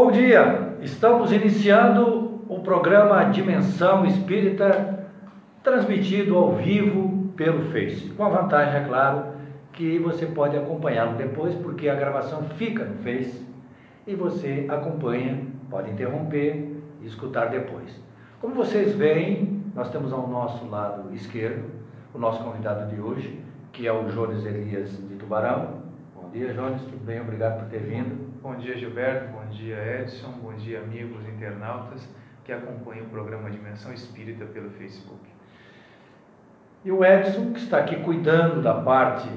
Bom dia, estamos iniciando o programa Dimensão Espírita, transmitido ao vivo pelo Face. Com a vantagem, é claro, que você pode acompanhá-lo depois, porque a gravação fica no Face e você acompanha, pode interromper e escutar depois. Como vocês veem, nós temos ao nosso lado esquerdo o nosso convidado de hoje, que é o Jones Elias de Tubarão. Bom dia, Jones, tudo bem? Obrigado por ter vindo. Bom dia, Gilberto. Bom dia, Edson. Bom dia, amigos internautas que acompanham o programa Dimensão Espírita pelo Facebook. E o Edson, que está aqui cuidando da parte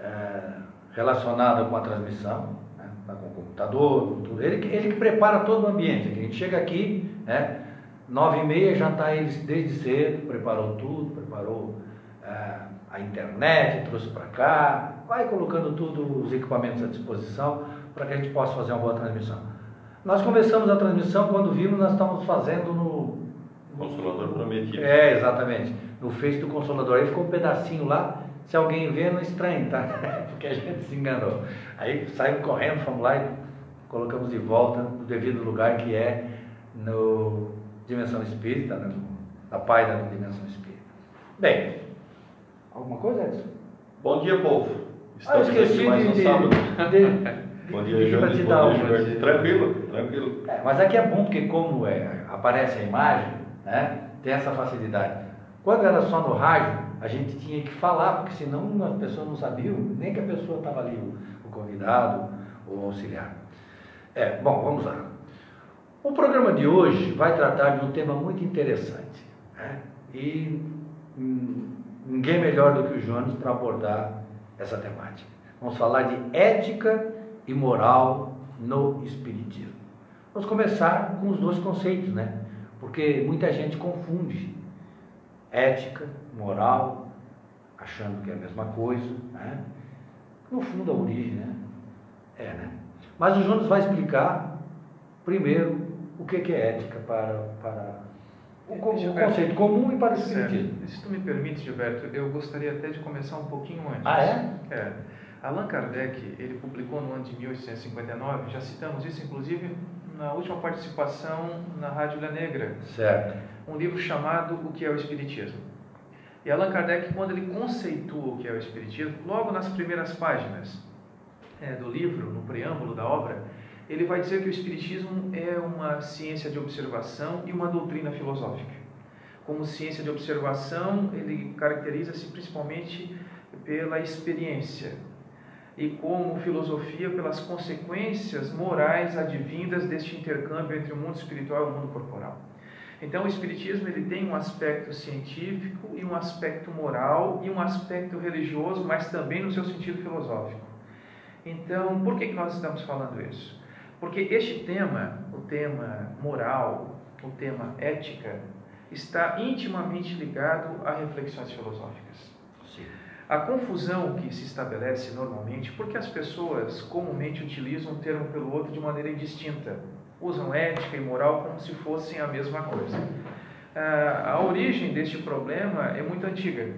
é, relacionada com a transmissão, né, tá com o computador, com tudo. Ele, ele que prepara todo o ambiente. A gente chega aqui, né, nove e meia já está ele desde cedo, preparou tudo, preparou é, a internet, trouxe para cá, vai colocando tudo, os equipamentos à disposição para que a gente possa fazer uma boa transmissão. Nós começamos a transmissão quando vimos, nós estamos fazendo no. Consolador Prometido. É, exatamente. No Face do Consolador. Aí ficou um pedacinho lá. Se alguém vê, não estranhe, tá? Porque a gente se enganou. Aí saímos correndo, fomos lá e colocamos de volta no devido lugar que é no Dimensão Espírita, né? na página da Dimensão Espírita. Bem, alguma coisa, Edson? Bom dia, povo. Ah, eu esqueci mais de, um de, sábado. de- Bom dia, te Bom dia. Tranquilo, tranquilo. É, mas aqui é bom porque como é, aparece a imagem, né, tem essa facilidade. Quando era só no rádio, a gente tinha que falar, porque senão as pessoas não sabiam, nem que a pessoa estava ali, o, o convidado, o auxiliar. É, bom, vamos lá. O programa de hoje vai tratar de um tema muito interessante. Né? E hum, ninguém melhor do que o Jones para abordar essa temática. Vamos falar de ética e moral no Espiritismo. Vamos começar com os dois conceitos, né? Porque muita gente confunde ética, moral, achando que é a mesma coisa, né? No fundo, a origem, né? É, né? Mas o Jonas vai explicar, primeiro, o que é ética para, para o, Gilberto, conceito comum e para o. Espiritismo. Se tu me permite, Gilberto, eu gostaria até de começar um pouquinho antes. Ah, é? É. Allan Kardec, ele publicou no ano de 1859, já citamos isso inclusive na última participação na Rádio La Negra, Certo. um livro chamado O que é o Espiritismo. E Allan Kardec, quando ele conceitua o que é o Espiritismo, logo nas primeiras páginas é, do livro, no preâmbulo da obra, ele vai dizer que o Espiritismo é uma ciência de observação e uma doutrina filosófica. Como ciência de observação, ele caracteriza-se principalmente pela experiência e como filosofia pelas consequências morais advindas deste intercâmbio entre o mundo espiritual e o mundo corporal. Então, o espiritismo ele tem um aspecto científico e um aspecto moral e um aspecto religioso, mas também no seu sentido filosófico. Então, por que nós estamos falando isso? Porque este tema, o tema moral, o tema ética, está intimamente ligado a reflexões filosóficas. A confusão que se estabelece normalmente, porque as pessoas comumente utilizam um termo pelo outro de maneira indistinta, usam ética e moral como se fossem a mesma coisa. Ah, A origem deste problema é muito antiga.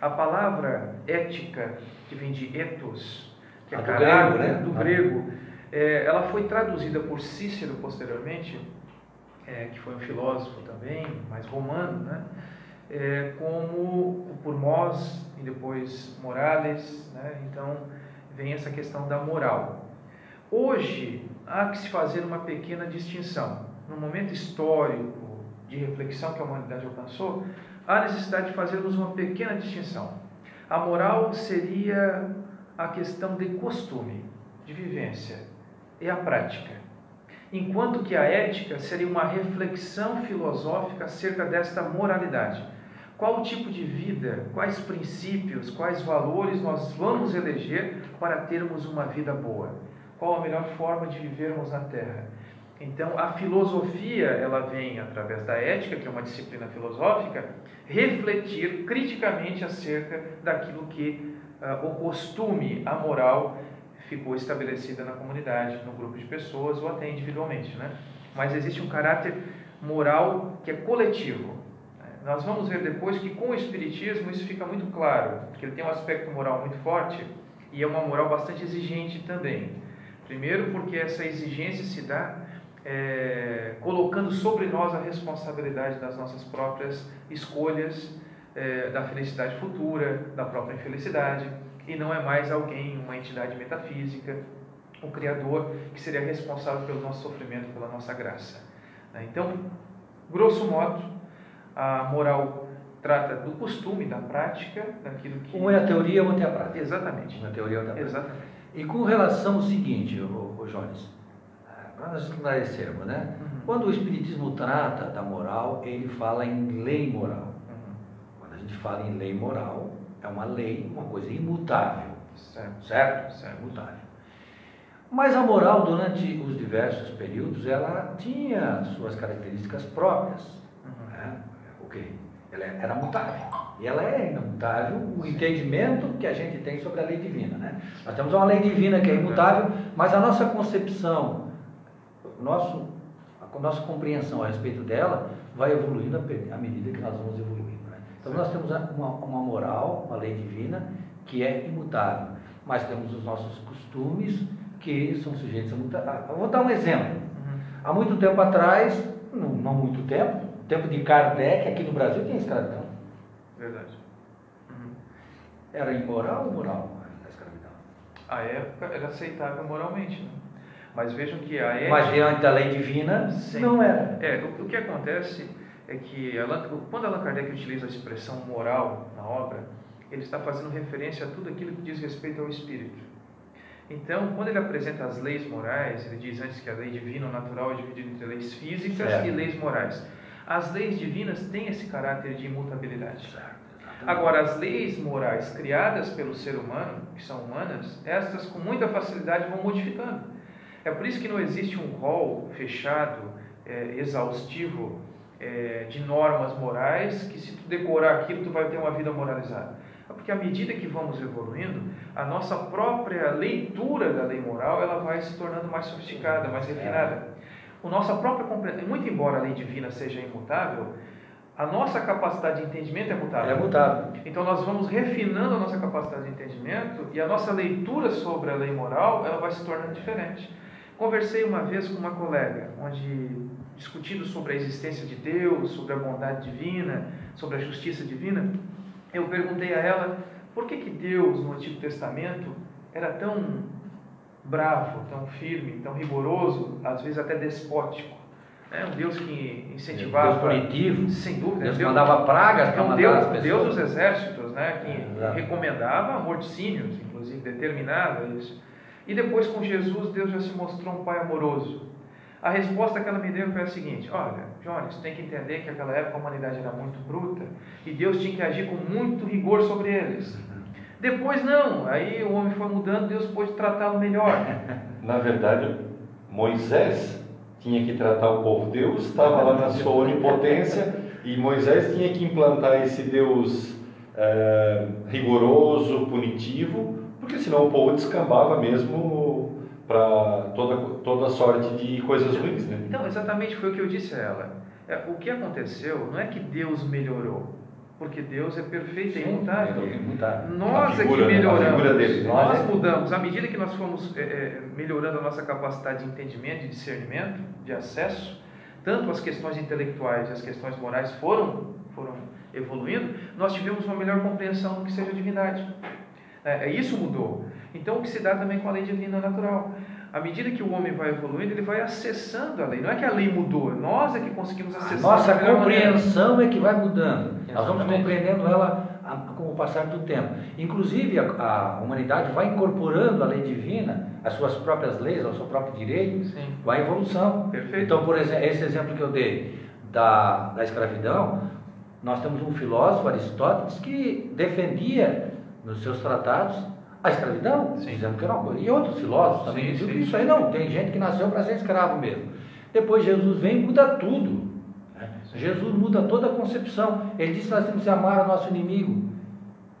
A palavra ética, que vem de ethos, que é do caráter, grego, né? do Ah. grego, eh, ela foi traduzida por Cícero posteriormente, eh, que foi um filósofo também, mais romano, né? É, como por Mós e depois Morales, né? então vem essa questão da moral. Hoje há que se fazer uma pequena distinção. No momento histórico de reflexão que a humanidade alcançou, há necessidade de fazermos uma pequena distinção. A moral seria a questão de costume, de vivência, e a prática enquanto que a ética seria uma reflexão filosófica acerca desta moralidade. Qual tipo de vida, quais princípios, quais valores nós vamos eleger para termos uma vida boa? Qual a melhor forma de vivermos na Terra? Então, a filosofia, ela vem através da ética, que é uma disciplina filosófica, refletir criticamente acerca daquilo que ah, o costume, a moral ficou estabelecida na comunidade, no grupo de pessoas ou até individualmente, né? Mas existe um caráter moral que é coletivo. Nós vamos ver depois que com o espiritismo isso fica muito claro, que ele tem um aspecto moral muito forte e é uma moral bastante exigente também. Primeiro porque essa exigência se dá é, colocando sobre nós a responsabilidade das nossas próprias escolhas, é, da felicidade futura, da própria infelicidade, e não é mais alguém, uma entidade metafísica, o Criador, que seria responsável pelo nosso sofrimento, pela nossa graça. Né? Então, grosso modo, a moral trata do costume, da prática, daquilo que. Uma é a teoria, outra é a prática. Exatamente. Uma é a teoria, outra é a prática. Exatamente. E com relação ao seguinte, o, o Jones, para nós esclarecermos, né? Uhum. Quando o Espiritismo trata da moral, ele fala em lei moral. Uhum. Quando a gente fala em lei moral, é uma lei, uma coisa imutável, Certo. certo? Certo. Imutável. Mas a moral, durante os diversos períodos, ela tinha suas características próprias. Uhum. Né? O quê? Ela era mutável. E ela é imutável o entendimento que a gente tem sobre a lei divina. Né? Nós temos uma lei divina que é imutável, mas a nossa concepção, o nosso, a nossa compreensão a respeito dela vai evoluindo à medida que nós vamos evoluindo. Né? Então nós temos uma, uma moral, uma lei divina que é imutável, mas temos os nossos costumes que são sujeitos a mutar. Vou dar um exemplo. Uhum. Há muito tempo atrás, não, não muito tempo, tempo de Kardec, aqui no Brasil tinha escravidão. Verdade. Uhum. Era imoral ou moral a escravidão? A época era aceitável moralmente, né? mas vejam que a época. Mas diante da lei divina, Sim. não era. É, o, o que acontece é que Allan- quando Allan Kardec utiliza a expressão moral na obra, ele está fazendo referência a tudo aquilo que diz respeito ao espírito. Então, quando ele apresenta as leis morais, ele diz antes que a lei divina ou natural é dividida entre leis físicas Certo. e leis morais. As leis divinas têm esse caráter de imutabilidade. Agora, as leis morais criadas pelo ser humano, que são humanas, estas com muita facilidade vão modificando. É por isso que não existe um rol fechado, é, exaustivo, é, de normas morais, que se tu decorar aquilo, tu vai ter uma vida moralizada. É porque à medida que vamos evoluindo, a nossa própria leitura da lei moral, ela vai se tornando mais sofisticada, mais refinada. O nossa própria compreensão, muito embora a lei divina seja imutável, a nossa capacidade de entendimento é mutável. É mutável. Então nós vamos refinando a nossa capacidade de entendimento e a nossa leitura sobre a lei moral ela vai se tornando diferente. Conversei uma vez com uma colega, onde discutindo sobre a existência de Deus, sobre a bondade divina, sobre a justiça divina, eu perguntei a ela por que que Deus no Antigo Testamento era tão bravo, tão firme, tão rigoroso, às vezes até despótico. É um Deus que incentivava, Deus punitivo. sem dúvida, Deus Deus- mandava pragas é para um matar Deus, as pessoas. Deus dos exércitos, né, que Exato. recomendava morticínios, inclusive determinava isso. E depois com Jesus, Deus já se mostrou um pai amoroso. A resposta que ela me deu foi a seguinte: Olha, Jones, tem que entender que naquela época a humanidade era muito bruta e Deus tinha que agir com muito rigor sobre eles. Depois não, aí o homem foi mudando, Deus pôde tratá-lo melhor. Na verdade, Moisés tinha que tratar o povo. Deus estava lá na sua onipotência e Moisés tinha que implantar esse Deus eh, rigoroso, punitivo, porque senão o povo descambava mesmo para toda, toda sorte de coisas ruins. Né? Então, exatamente foi o que eu disse a ela. É, o que aconteceu não é que Deus melhorou, porque Deus é perfeito e imutável. é. Nós A é que né? A melhoramos, dele. nós Nós é- mudamos. À medida que nós fomos é, é, melhorando a nossa capacidade de entendimento, de discernimento, de acesso, tanto as questões intelectuais e as questões morais foram, foram evoluindo, nós tivemos uma melhor compreensão do que seja a divindade. É, é, isso mudou. Então, o que se dá também com a lei divina natural. À medida que o homem vai evoluindo, ele vai acessando a lei. Não é que a lei mudou, nós é que conseguimos A acessar. nossa da melhor maneira. compreensão é que vai mudando. Nós vamos compreendendo ela com o passar do tempo. Inclusive, a, a humanidade vai incorporando a lei divina, as suas próprias leis, ao seu próprio direito, Sim. com a evolução. Perfeito. Então, por exemplo, esse exemplo que eu dei da, da escravidão, nós temos um filósofo, Aristóteles, que defendia nos seus tratados a escravidão, Sim. dizendo que era uma coisa. E outros filósofos também diziam que isso aí não, tem gente que nasceu para ser escravo mesmo. Depois Jesus vem e muda tudo. Jesus muda toda a concepção. Ele disse que nós temos que amar o nosso inimigo.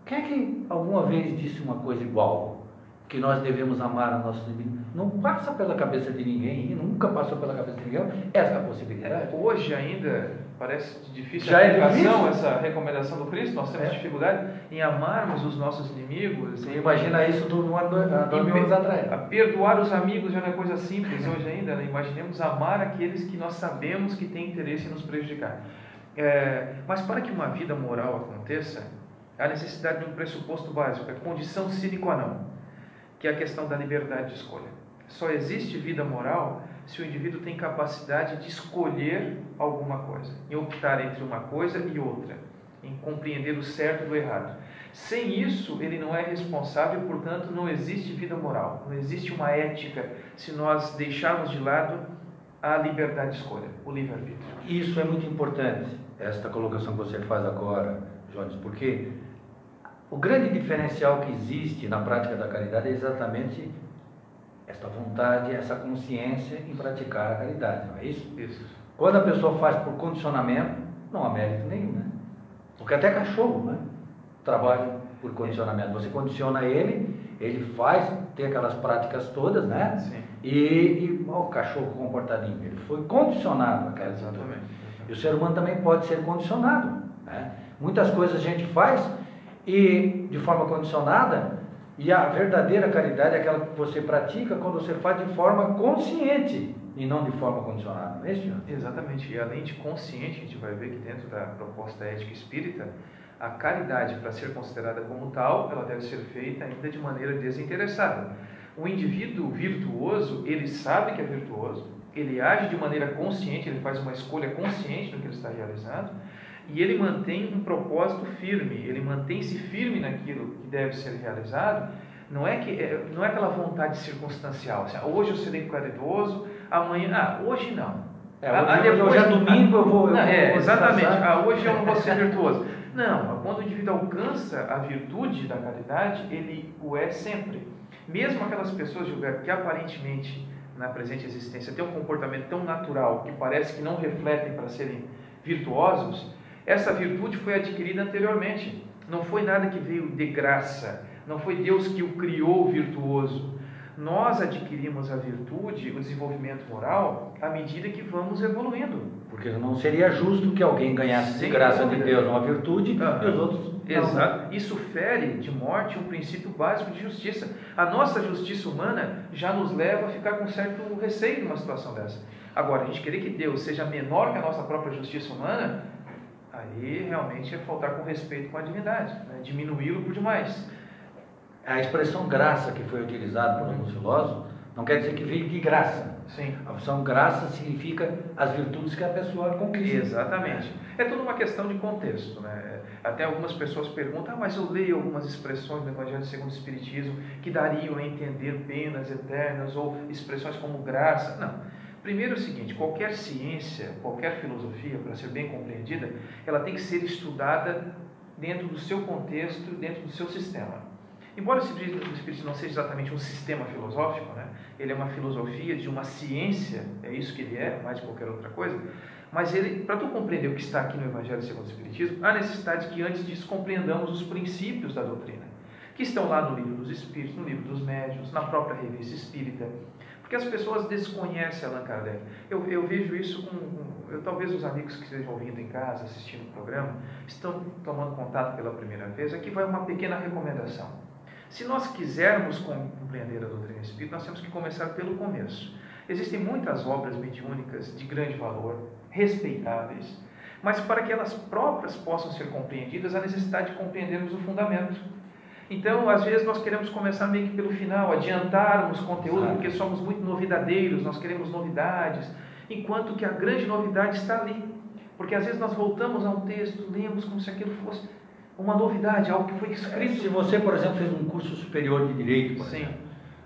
Quem é que alguma vez disse uma coisa igual? Que nós devemos amar o nosso inimigo? Não passa pela cabeça de ninguém, nunca passou pela cabeça de ninguém essa possibilidade. Hoje ainda parece difícil Já a é difícil. essa recomendação do Cristo. Nós temos É. dificuldade em amarmos os nossos inimigos. Você imagina isso há dois, há dois mil anos atrás. a perdoar os amigos já não é coisa simples hoje ainda. Né? Imaginemos amar aqueles que nós sabemos que têm interesse em nos prejudicar. É, mas para que uma vida moral aconteça, há necessidade de um pressuposto básico, a condição sine qua non, que é a questão da liberdade de escolha. Só existe vida moral se o indivíduo tem capacidade de escolher alguma coisa, em optar entre uma coisa e outra, em compreender o certo do errado. Sem isso, ele não é responsável, portanto, não existe vida moral, não existe uma ética se nós deixarmos de lado a liberdade de escolha, o livre-arbítrio. Isso é muito importante, esta colocação que você faz agora, Jones, porque o grande diferencial que existe na prática da caridade é exatamente esta vontade, essa consciência em praticar a caridade, não é isso? Isso. Quando a pessoa faz por condicionamento, não há mérito nenhum, né? Porque até cachorro, né? Trabalha por condicionamento. Você condiciona ele, ele faz, tem aquelas práticas todas, né? Sim, E, e ó, o cachorro comportadinho, ele foi condicionado àquela exatamente. E o ser humano também pode ser condicionado. Né? Muitas coisas a gente faz e de forma condicionada, e a verdadeira caridade é aquela que você pratica quando você faz de forma consciente e não de forma condicionada, não é isso? Exatamente. E além de consciente, a gente vai ver que dentro da proposta ética espírita, a caridade, para ser considerada como tal, ela deve ser feita ainda de maneira desinteressada. O indivíduo virtuoso, ele sabe que é virtuoso, ele age de maneira consciente, ele faz uma escolha consciente no que ele está realizando, e ele mantém um propósito firme, ele mantém-se firme naquilo que deve ser realizado. Não é, que, é- não é aquela vontade circunstancial, assim, ah, hoje eu serei caridoso, amanhã, ah, hoje não. É, Ah, hoje, hoje é domingo, eu vou. Eu Não, é, vou exatamente. descansar. Ah, hoje eu não vou ser virtuoso. Não, quando o indivíduo alcança a virtude da caridade, ele o é sempre. Mesmo aquelas pessoas, que aparentemente na presente existência têm um comportamento tão natural que parece que não refletem para serem virtuosos, essa virtude foi adquirida anteriormente. Não foi nada que veio de graça. Não foi Deus que o criou virtuoso. Nós adquirimos a virtude, o desenvolvimento moral, à medida que vamos evoluindo. Porque não seria justo que alguém ganhasse de Sem graça de dúvida. Deus uma virtude Aham. e os outros. não. Exato. Isso fere de morte um princípio básico de justiça. A nossa justiça humana já nos leva a ficar com certo receio numa situação dessa. Agora, a gente querer que Deus seja menor que a nossa própria justiça humana, aí realmente é faltar com respeito com a divindade, né? diminuí-lo por demais. A expressão graça que foi utilizada por alguns filósofos não quer dizer que veio de graça. Sim. A opção graça significa as virtudes que a pessoa conquista. Exatamente. É toda uma questão de contexto. Né? Até algumas pessoas perguntam, ah, mas eu leio algumas expressões do Evangelho segundo o Espiritismo que dariam a entender penas eternas ou expressões como graça. Não. Primeiro é o seguinte, qualquer ciência, qualquer filosofia, para ser bem compreendida, ela tem que ser estudada dentro do seu contexto, dentro do seu sistema. Embora o Espiritismo não seja exatamente um sistema filosófico, né? ele é uma filosofia de uma ciência, é isso que ele é, mais de qualquer outra coisa, mas para tu compreender o que está aqui no Evangelho segundo o Espiritismo, há necessidade que antes disso compreendamos os princípios da doutrina, que estão lá no livro dos Espíritos, no livro dos Médiuns, na própria revista espírita, porque as pessoas desconhecem Allan Kardec. Eu, eu vejo isso com, com- eu, talvez os amigos que estejam ouvindo em casa, assistindo o programa, estão tomando contato pela primeira vez. Aqui vai uma pequena recomendação. Se nós quisermos compreender a doutrina espírita, nós temos que começar pelo começo. Existem muitas obras mediúnicas de grande valor, respeitáveis, mas para que elas próprias possam ser compreendidas, há necessidade de compreendermos o fundamento. Então, às vezes, nós queremos começar meio que pelo final, adiantarmos conteúdo, porque somos muito novidadeiros, nós queremos novidades, enquanto que a grande novidade está ali. Porque às vezes nós voltamos a um texto, lemos como se aquilo fosse uma novidade, algo que foi Se escrito. você, por exemplo, fez um curso superior de direito, por Sim. exemplo,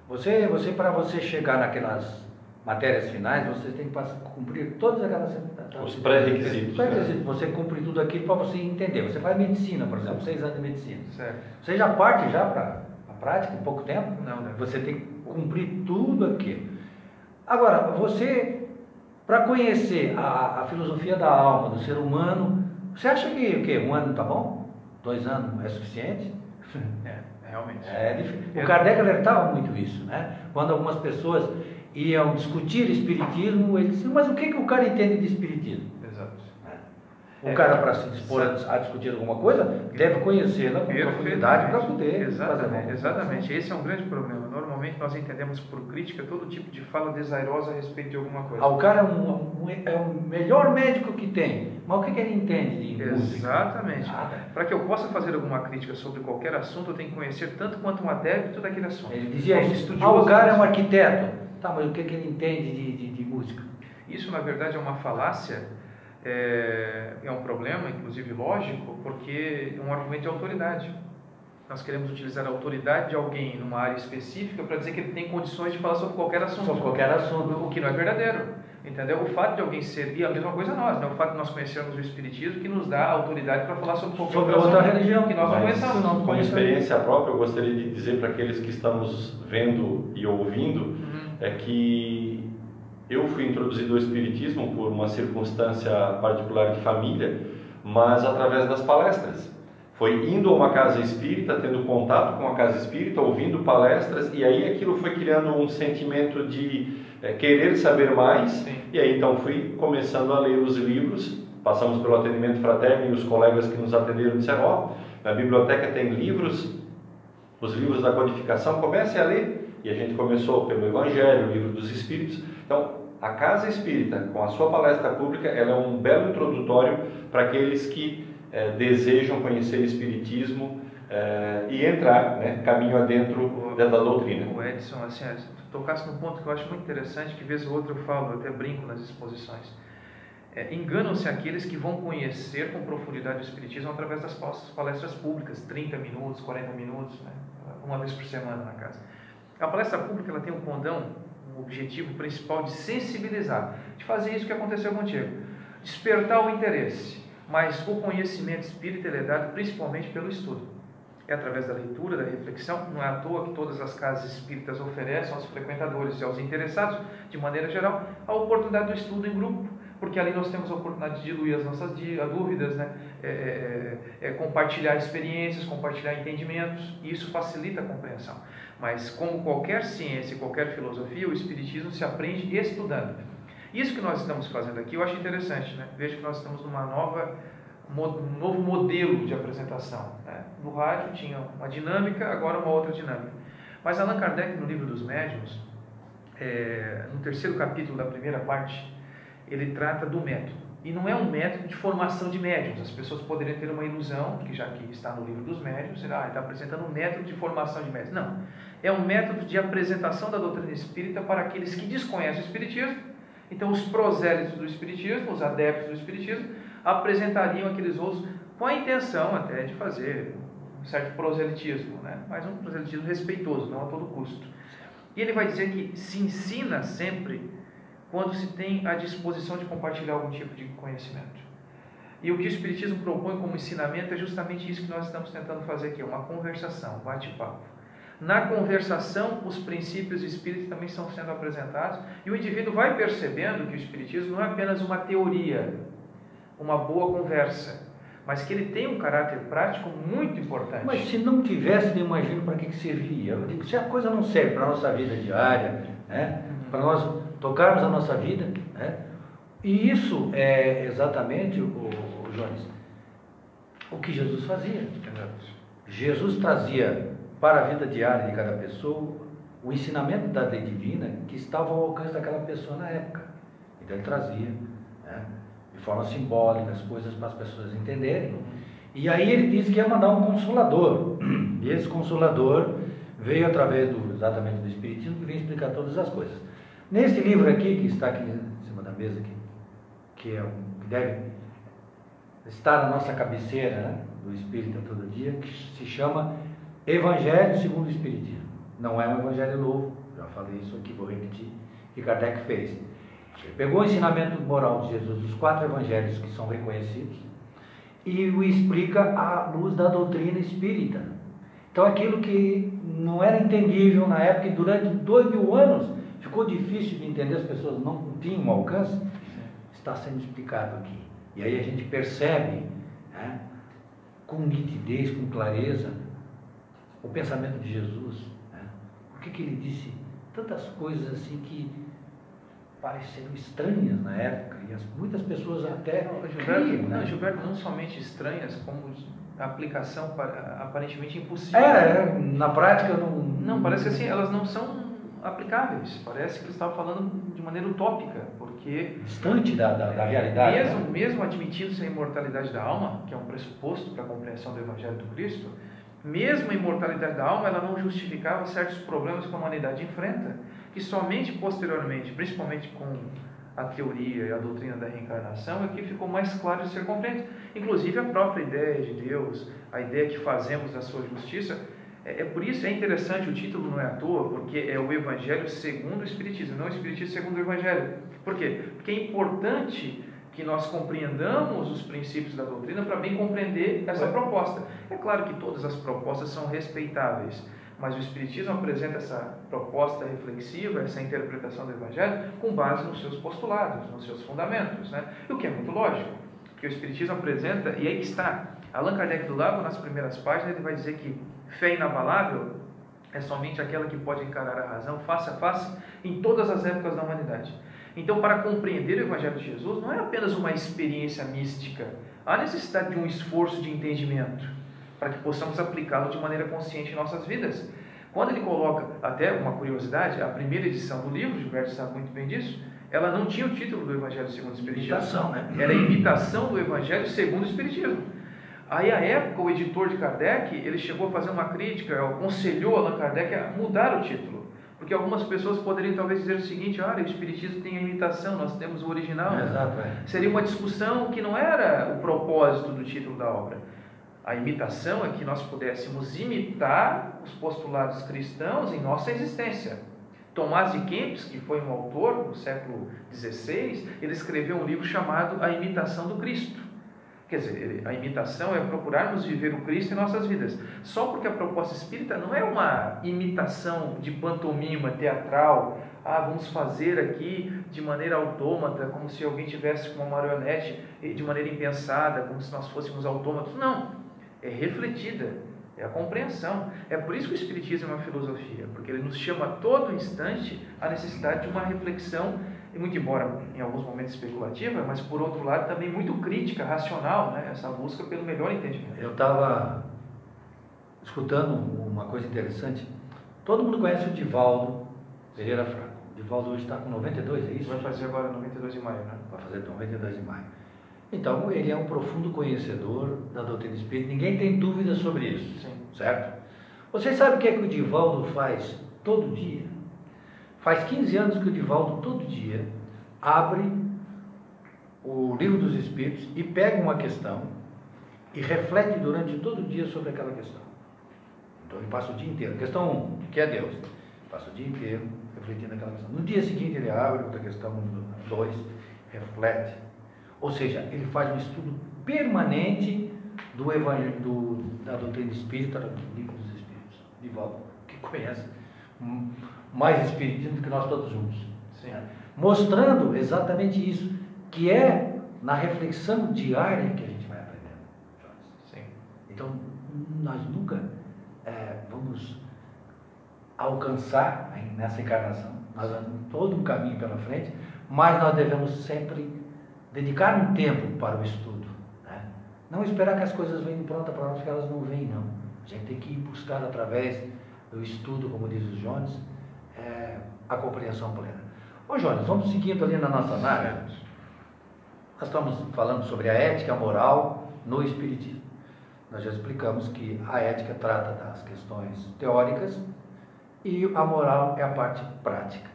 você, você para você chegar naquelas matérias finais, você tem que cumprir todas aquelas Os pré-requisitos, Os pré-requisitos. Você cumpre tudo aquilo para você entender. Você faz medicina, por exemplo, seis anos de medicina. Certo. Você já parte já para a prática em pouco tempo? Não, né? Você tem que cumprir tudo aquilo. Agora, você, para conhecer a, a filosofia da alma, do ser humano, você acha que o quê? Um ano tá bom? Dois anos é suficiente? É, realmente. É difícil. O Kardec alertava muito isso, né? Quando algumas pessoas iam discutir espiritismo, ele disse, mas o que, que o cara entende de espiritismo? Exato. O cara, para se dispor a, a, discutir alguma coisa, deve conhecê-la com profundidade para poder. Exatamente, exatamente. Esse é um grande problema. Normalmente nós entendemos por crítica todo tipo de fala desairosa a respeito de alguma coisa. Ah, o cara é, um, é o melhor médico que tem, mas o que, que ele entende de? Exatamente. Para que eu possa fazer alguma crítica sobre qualquer assunto, eu tenho que conhecer tanto quanto um adepto daquele assunto. Ele dizia isso. Ah, o cara é um arquiteto. Tá, mas o que, que ele entende de, de, de música? Isso, na verdade, é uma falácia é, é um problema, inclusive lógico, porque é um argumento de autoridade. Nós queremos utilizar a autoridade de alguém numa área específica para dizer que ele tem condições de falar sobre qualquer assunto. Sobre qualquer assunto. O que não é verdadeiro. Entendeu? O fato de alguém ser. E a mesma coisa nós, né? o fato de nós conhecermos o Espiritismo que nos dá autoridade para falar sobre qualquer sobre outra religião que nós não conhecemos. Não com experiência própria, eu gostaria de dizer para aqueles que estamos vendo e ouvindo uhum. É que eu fui introduzido ao Espiritismo por uma circunstância particular de família, mas através das palestras. Foi indo a uma casa espírita, tendo contato com a casa espírita, ouvindo palestras, e aí aquilo foi criando um sentimento de é, querer saber mais. Sim. E aí então fui começando a ler os livros, passamos pelo atendimento fraterno e os colegas que nos atenderam disseram: Ó, oh, na biblioteca tem livros, os livros da codificação, comece a ler. E a gente começou pelo Evangelho, o livro dos Espíritos. Então, a Casa Espírita, com a sua palestra pública, ela é um belo introdutório para aqueles que é, desejam conhecer o Espiritismo é, e entrar né, caminho adentro o, da doutrina. O Edson, assim, tocasse num ponto que eu acho muito interessante, que vez ou outra eu falo, eu até brinco nas exposições. É, Enganam-se aqueles que vão conhecer com profundidade o Espiritismo através das palestras públicas, 30 minutos, 40 minutos, né, uma vez por semana na casa. A palestra pública ela tem um condão, um objetivo principal de sensibilizar, de fazer isso que aconteceu contigo, despertar o interesse, mas o conhecimento espírita é dado principalmente pelo estudo. É através da leitura, da reflexão, não é à toa que todas as casas espíritas oferecem aos frequentadores e aos interessados, de maneira geral, a oportunidade do estudo em grupo, porque ali nós temos a oportunidade de diluir as nossas dúvidas, né? É, é, é, é, compartilhar experiências, compartilhar entendimentos, e isso facilita a compreensão. Mas, como qualquer ciência, qualquer filosofia, o Espiritismo se aprende estudando. Isso que nós estamos fazendo aqui eu acho interessante, né? vejo que nós estamos numa nova um novo modelo de apresentação. Né? No rádio tinha uma dinâmica, agora uma outra dinâmica. Mas Allan Kardec, no livro dos médiuns, é, no terceiro capítulo da primeira parte, ele trata do método. E não é um método de formação de médiums. As pessoas poderiam ter uma ilusão, que já que está no livro dos médiuns, será, ah, está apresentando um método de formação de médiums. Não. É um método de apresentação da doutrina espírita para aqueles que desconhecem o espiritismo. Então, os prosélitos do espiritismo, os adeptos do espiritismo, apresentariam aqueles outros com a intenção até de fazer um certo proselitismo, né? mas um proselitismo respeitoso, não a todo custo. E ele vai dizer que se ensina sempre quando se tem a disposição de compartilhar algum tipo de conhecimento. E o que o Espiritismo propõe como ensinamento é justamente isso que nós estamos tentando fazer aqui, uma conversação, bate-papo. Na conversação, os princípios espíritas também estão sendo apresentados e o indivíduo vai percebendo que o Espiritismo não é apenas uma teoria, uma boa conversa, mas que ele tem um caráter prático muito importante. Mas se não tivesse, não imagino para que, que servia. Eu digo, se a coisa não serve para a nossa vida diária, né, uhum. para nós tocarmos a nossa vida, né, e isso é exatamente, o, o Jones, o que Jesus fazia. Jesus trazia para a vida diária de cada pessoa o ensinamento da lei divina que estava ao alcance daquela pessoa na época. Então ele trazia. Né? de forma simbólica, as coisas para as pessoas entenderem. E aí ele disse que ia mandar um consolador. E esse consolador veio através do, exatamente do Espiritismo que vem explicar todas as coisas. Nesse livro aqui, que está aqui em cima da mesa, aqui, que, é, que deve estar na nossa cabeceira né, do Espírita todo dia, que se chama Evangelho segundo o Espiritismo. Não é um evangelho novo, já falei isso aqui, vou repetir, que Kardec fez. Ele pegou o ensinamento moral de Jesus, os quatro evangelhos que são reconhecidos, e o explica à luz da doutrina espírita. Então, aquilo que não era entendível na época, e durante dois mil anos ficou difícil de entender, as pessoas não tinham alcance, está sendo explicado aqui. E aí a gente percebe, né, com nitidez, com clareza, o pensamento de Jesus. Né? Por que, que ele disse tantas coisas assim que pareceram estranhas na época e as, muitas pessoas até não, Gilberto, criam, né? não, Gilberto, não somente estranhas, como aplicação aparentemente impossível. É, na prática não. Não, parece que assim, elas não são aplicáveis. Parece que ele estava falando de maneira utópica, porque distante da, da, da realidade. Mesmo, né? mesmo admitindo-se a imortalidade da alma, que é um pressuposto para a compreensão do Evangelho do Cristo, mesmo a imortalidade da alma, ela não justificava certos problemas que a humanidade enfrenta, que somente posteriormente, principalmente com a teoria e a doutrina da reencarnação, é que ficou mais claro de ser compreendido. Inclusive a própria ideia de Deus, a ideia que fazemos da sua justiça, é, é, por isso é interessante, o título não é à toa, porque é o Evangelho segundo o Espiritismo, não o Espiritismo segundo o Evangelho. Por quê? Porque é importante que nós compreendamos os princípios da doutrina para bem compreender essa proposta. É claro que todas as propostas são respeitáveis, mas o Espiritismo apresenta essa proposta reflexiva, essa interpretação do Evangelho, com base nos seus postulados, nos seus fundamentos, né? o que é muito lógico, porque o Espiritismo apresenta, e aí está, Allan Kardec do Lago, nas primeiras páginas, ele vai dizer que Fé inabalável é somente aquela que pode encarar a razão face a face em todas as épocas da humanidade. Então, para compreender o Evangelho de Jesus, não é apenas uma experiência mística, há necessidade de um esforço de entendimento para que possamos aplicá-lo de maneira consciente em nossas vidas. Quando ele coloca, até uma curiosidade, a primeira edição do livro, Gilberto sabe muito bem disso, ela não tinha o título do Evangelho segundo o Espiritismo. Imitação, né? Era a imitação do Evangelho segundo o Espiritismo. Aí, à época, o editor de Kardec, ele chegou a fazer uma crítica, aconselhou Allan Kardec a mudar o título. Porque algumas pessoas poderiam talvez dizer o seguinte, olha, o Espiritismo tem a imitação, nós temos o original. É, exato, é. Seria uma discussão que não era o propósito do título da obra. A imitação é que nós pudéssemos imitar os postulados cristãos em nossa existência. Tomás de Kempis, que foi um autor no século XVI, ele escreveu um livro chamado A Imitação do Cristo. Quer dizer, a imitação é procurarmos viver o Cristo em nossas vidas. Só porque a proposta espírita não é uma imitação de pantomima teatral. Ah, vamos fazer aqui de maneira autômata, como se alguém tivesse uma marionete de maneira impensada, como se nós fôssemos autômatos. Não. É refletida, é a compreensão. É por isso que o Espiritismo é uma filosofia, porque ele nos chama a todo instante a necessidade de uma reflexão e muito embora em alguns momentos especulativa, mas por outro lado também muito crítica, racional, né? essa busca pelo melhor entendimento. Eu estava escutando uma coisa interessante. Todo mundo conhece o Divaldo Pereira Franco. O Divaldo hoje está com 92, é isso? Vai fazer agora 92 de maio, né? Vai fazer 92 de maio. Então, ele é um profundo conhecedor da doutrina espírita, ninguém tem dúvida sobre isso, Sim. certo? Vocês sabem o que é que o Divaldo faz todo dia? Faz 15 anos que o Divaldo, todo dia, abre o livro dos Espíritos e pega uma questão e reflete durante todo o dia sobre aquela questão. Então ele passa o dia inteiro. Questão 1, um, que é Deus? Passa o dia inteiro refletindo aquela questão. No dia seguinte ele abre outra questão 2, reflete. Ou seja, ele faz um estudo permanente do evangelho, do, da doutrina espírita, do livro dos Espíritos. Divaldo, que conhece mais espiritismo do que nós todos juntos. Sim. Mostrando exatamente isso, que é na reflexão diária que a gente vai aprendendo. Sim. Então, nós nunca é, vamos alcançar nessa encarnação. Nós temos todo um caminho pela frente, mas nós devemos sempre dedicar um tempo para o estudo. Né? Não esperar que as coisas venham prontas para nós, que elas não vêm, não. A gente tem que ir buscar através do estudo, como diz o Jones, é, a compreensão plena. Ô Jones, vamos seguindo ali na nossa análise. Nós estamos falando sobre a ética moral no Espiritismo. Nós já explicamos que a ética trata das questões teóricas e a moral é a parte prática.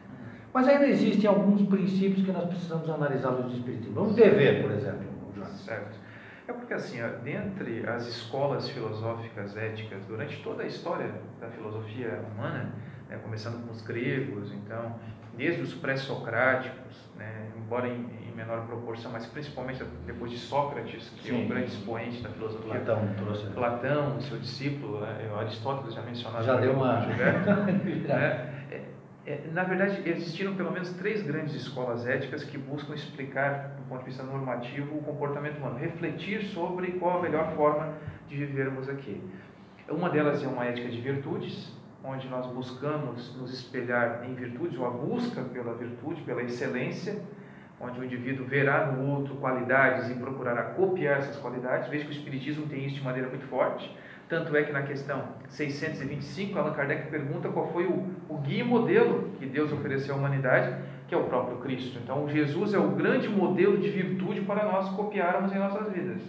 Mas ainda existem alguns princípios que nós precisamos analisar no Espiritismo. Vamos dever, por exemplo, Jones. Certo. É porque assim, ó, dentre as escolas filosóficas éticas, durante toda a história da filosofia humana, né, começando com os gregos, então, desde os pré-socráticos, né, embora em, em, menor proporção, mas principalmente depois de Sócrates, que Sim. é um grande expoente da filosofia. Platão trouxe. Platão, seu discípulo, né, Aristóteles já mencionado. Já deu uma. Né, é, é, na verdade, existiram pelo menos três grandes escolas éticas que buscam explicar, do ponto de vista normativo, o comportamento humano, refletir sobre qual a melhor forma de vivermos aqui. Uma delas é uma ética de virtudes, onde nós buscamos nos espelhar em virtudes, ou a busca pela virtude, pela excelência, onde o indivíduo verá no outro qualidades e procurará copiar essas qualidades. Veja que o Espiritismo tem isso de maneira muito forte. Tanto é que na questão 625, Allan Kardec pergunta qual foi o, o guia e modelo que Deus ofereceu à humanidade, que é o próprio Cristo. Então, Jesus é o grande modelo de virtude para nós copiarmos em nossas vidas.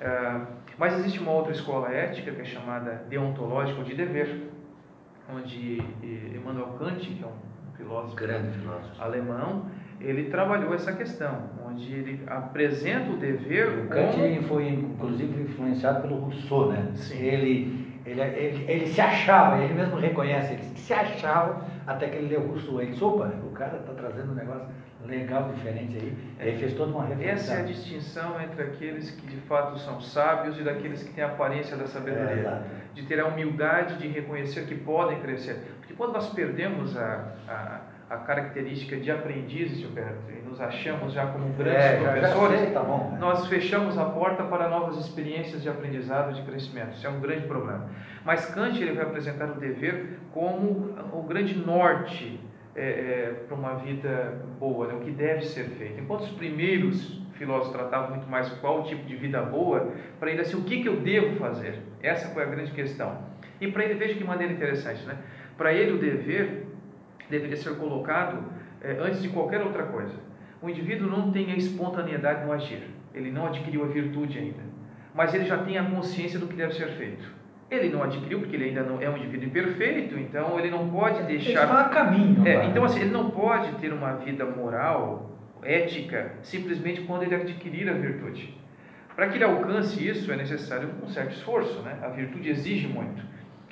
É, mas existe uma outra escola ética que é chamada deontológica de dever, onde Emmanuel Kant, que é um filósofo, grande filósofo alemão, ele trabalhou essa questão, onde ele apresenta o dever. O Kant como... foi inclusive influenciado pelo Rousseau, né? Sim. Ele, ele, ele, ele se achava, ele mesmo reconhece, ele se achava até que ele leu Rousseau. Ele disse, opa, o cara está trazendo um negócio legal, diferente aí. Aí fez toda uma reflexão. Essa é a distinção entre aqueles que de fato são sábios e daqueles que têm a aparência da sabedoria. É, de ter a humildade de reconhecer que podem crescer. Porque quando nós perdemos a, a a característica de aprendizes, Gilberto, e nos achamos já como grandes é, professores, sei, tá bom, né? nós fechamos a porta para novas experiências de aprendizado e de crescimento. Isso é um grande problema. Mas Kant ele vai apresentar o dever como o grande norte é, é, para uma vida boa, né? o que deve ser feito. Enquanto os primeiros filósofos tratavam muito mais qual o tipo de vida boa, para ele assim, o que, que eu devo fazer? Essa foi a grande questão. E para ele, veja que maneira interessante, né? Para ele o dever deveria ser colocado é, antes de qualquer outra coisa. O indivíduo não tem a espontaneidade no agir, ele não adquiriu a virtude ainda, mas ele já tem a consciência do que deve ser feito. Ele não adquiriu porque ele ainda não é um indivíduo imperfeito, então ele não pode deixar. Ele está a caminho. É, então assim, ele não pode ter uma vida moral, ética, simplesmente quando ele adquirir a virtude. Para que ele alcance isso é necessário um certo esforço, né? A virtude exige muito.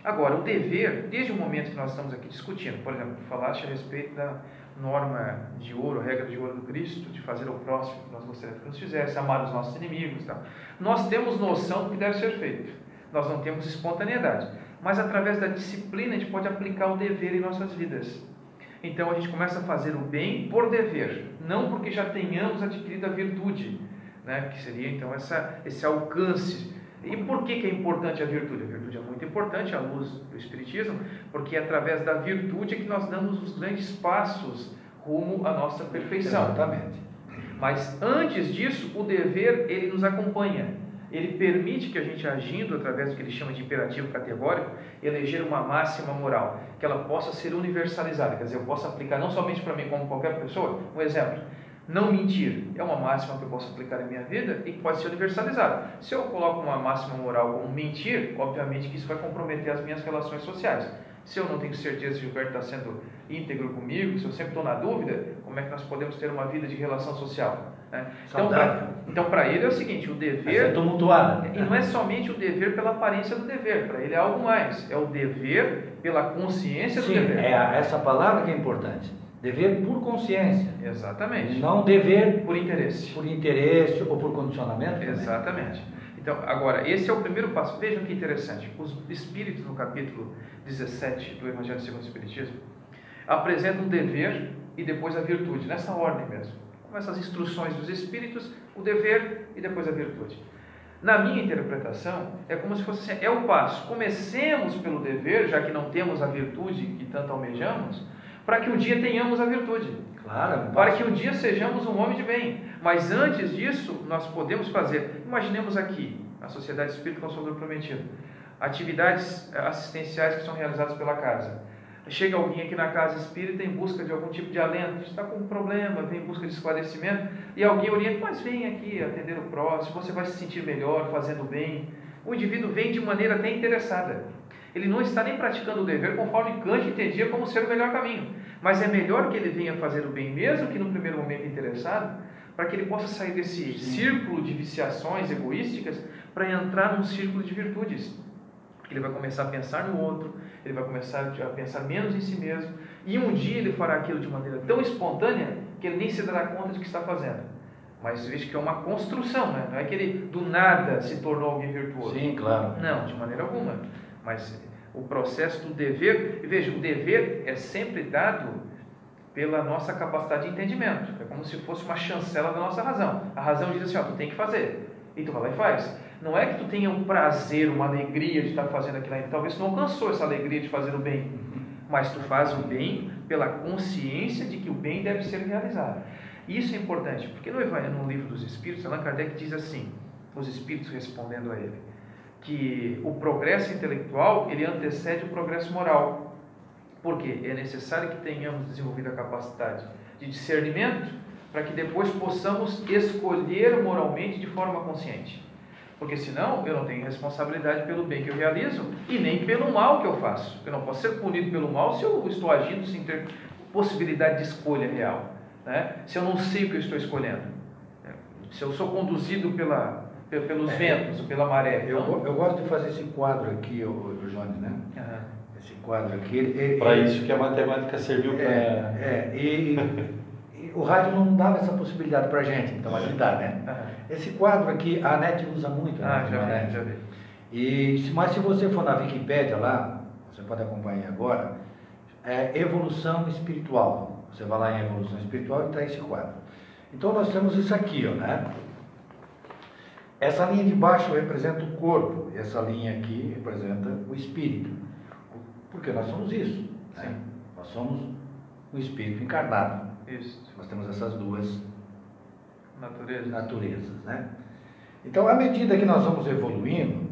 Agora, o dever, desde o momento que nós estamos aqui discutindo, por exemplo, falaste a respeito da norma de ouro, regra de ouro do Cristo, de fazer ao próximo que nós gostaríamos que nos fizesse, amar os nossos inimigos tal. Nós temos noção do que deve ser feito. Nós não temos espontaneidade. Mas através da disciplina a gente pode aplicar o dever em nossas vidas. Então a gente começa a fazer o bem por dever, não porque já tenhamos adquirido a virtude, né? que seria então essa, esse alcance e por que, que é importante a virtude? A virtude é muito importante à luz do Espiritismo, porque é através da virtude que nós damos os grandes passos rumo à nossa perfeição. Exatamente. Mas antes disso, o dever ele nos acompanha. Ele permite que a gente, agindo através do que ele chama de imperativo categórico, eleger uma máxima moral, que ela possa ser universalizada. Quer dizer, eu posso aplicar não somente para mim, como qualquer pessoa. Um exemplo: não mentir é uma máxima que eu posso aplicar em minha vida e que pode ser universalizada. Se eu coloco uma máxima moral como mentir, obviamente que isso vai comprometer as minhas relações sociais. Se eu não tenho certeza se o Gilberto está sendo íntegro comigo, se eu sempre estou na dúvida, como é que nós podemos ter uma vida de relação social? Né? Então, para então, ele é o seguinte: o dever. É. E não é somente o dever pela aparência do dever, para ele é algo mais. É o dever pela consciência Sim, do dever. É essa palavra que é importante. Dever por consciência. Exatamente. Não dever por interesse. Por interesse ou por condicionamento. Exatamente. Então, agora, esse é o primeiro passo. Vejam que interessante. Os espíritos, no capítulo 17 do Evangelho segundo o Espiritismo, apresentam um dever e depois a virtude, nessa ordem mesmo. Com essas instruções dos espíritos, o dever e depois a virtude. Na minha interpretação, é como se fosse assim: é o passo. Comecemos pelo dever, já que não temos a virtude que tanto almejamos para que um dia tenhamos a virtude. Claro. Para que um dia sejamos um homem de bem. Mas antes disso, nós podemos fazer. Imaginemos aqui, a Sociedade Espírita Consolador Prometido. Atividades assistenciais que são realizadas pela casa. Chega alguém aqui na casa espírita em busca de algum tipo de alento, está com um problema, vem em busca de esclarecimento, e alguém orienta, mas vem aqui atender o próximo, você vai se sentir melhor fazendo bem. O indivíduo vem de maneira até interessada. Ele não está nem praticando o dever conforme Kant entendia como ser o melhor caminho. Mas é melhor que ele venha fazer o bem, mesmo que no primeiro momento interessado, para que ele possa sair desse Sim. círculo de viciações egoísticas para entrar num círculo de virtudes. Ele vai começar a pensar no outro, ele vai começar a pensar menos em si mesmo, e um dia ele fará aquilo de maneira tão espontânea que ele nem se dará conta de que está fazendo. Mas veja que é uma construção, né? não é que ele do nada se tornou alguém virtuoso. Sim, claro. Não, de maneira alguma. Mas o processo do dever, e veja, o dever é sempre dado pela nossa capacidade de entendimento. É como se fosse uma chancela da nossa razão. A razão diz assim, ó, tu tem que fazer. E tu vai lá e faz. Não é que tu tenha um prazer, uma alegria de estar fazendo aquilo ainda. Talvez tu não alcançou essa alegria de fazer o bem. Mas tu faz o bem pela consciência de que o bem deve ser realizado. Isso é importante, porque no, no livro dos Espíritos, Allan Kardec diz assim, os Espíritos respondendo a ele, que o progresso intelectual ele antecede o progresso moral. Porque é necessário que tenhamos desenvolvido a capacidade de discernimento para que depois possamos escolher moralmente de forma consciente. Porque senão eu não tenho responsabilidade pelo bem que eu realizo e nem pelo mal que eu faço. Eu não posso ser punido pelo mal se eu estou agindo sem ter possibilidade de escolha real. Né? Se eu não sei o que eu estou escolhendo. Se eu sou conduzido pela, pelos é, ventos, pela maré. Eu, então... eu gosto de fazer esse quadro aqui, o, o Jones, né? Uhum. Esse quadro aqui. Para isso que a matemática serviu para. É, é e, e, o rádio não dava essa possibilidade para a gente, então a gente dá, né? Uhum. Esse quadro aqui, a NET usa muito. Né? Ah, já vi, já vi. E, mas se você for na Wikipédia lá, você pode acompanhar agora, é evolução espiritual. Você vai lá em evolução espiritual e está esse quadro. Então nós temos isso aqui, ó, né? Essa linha de baixo representa o corpo, e essa linha aqui representa o espírito. Porque nós somos isso. Né? Nós somos um espírito encarnado. Isso. Nós temos essas duas naturezas. naturezas né? Então, à medida que nós vamos evoluindo,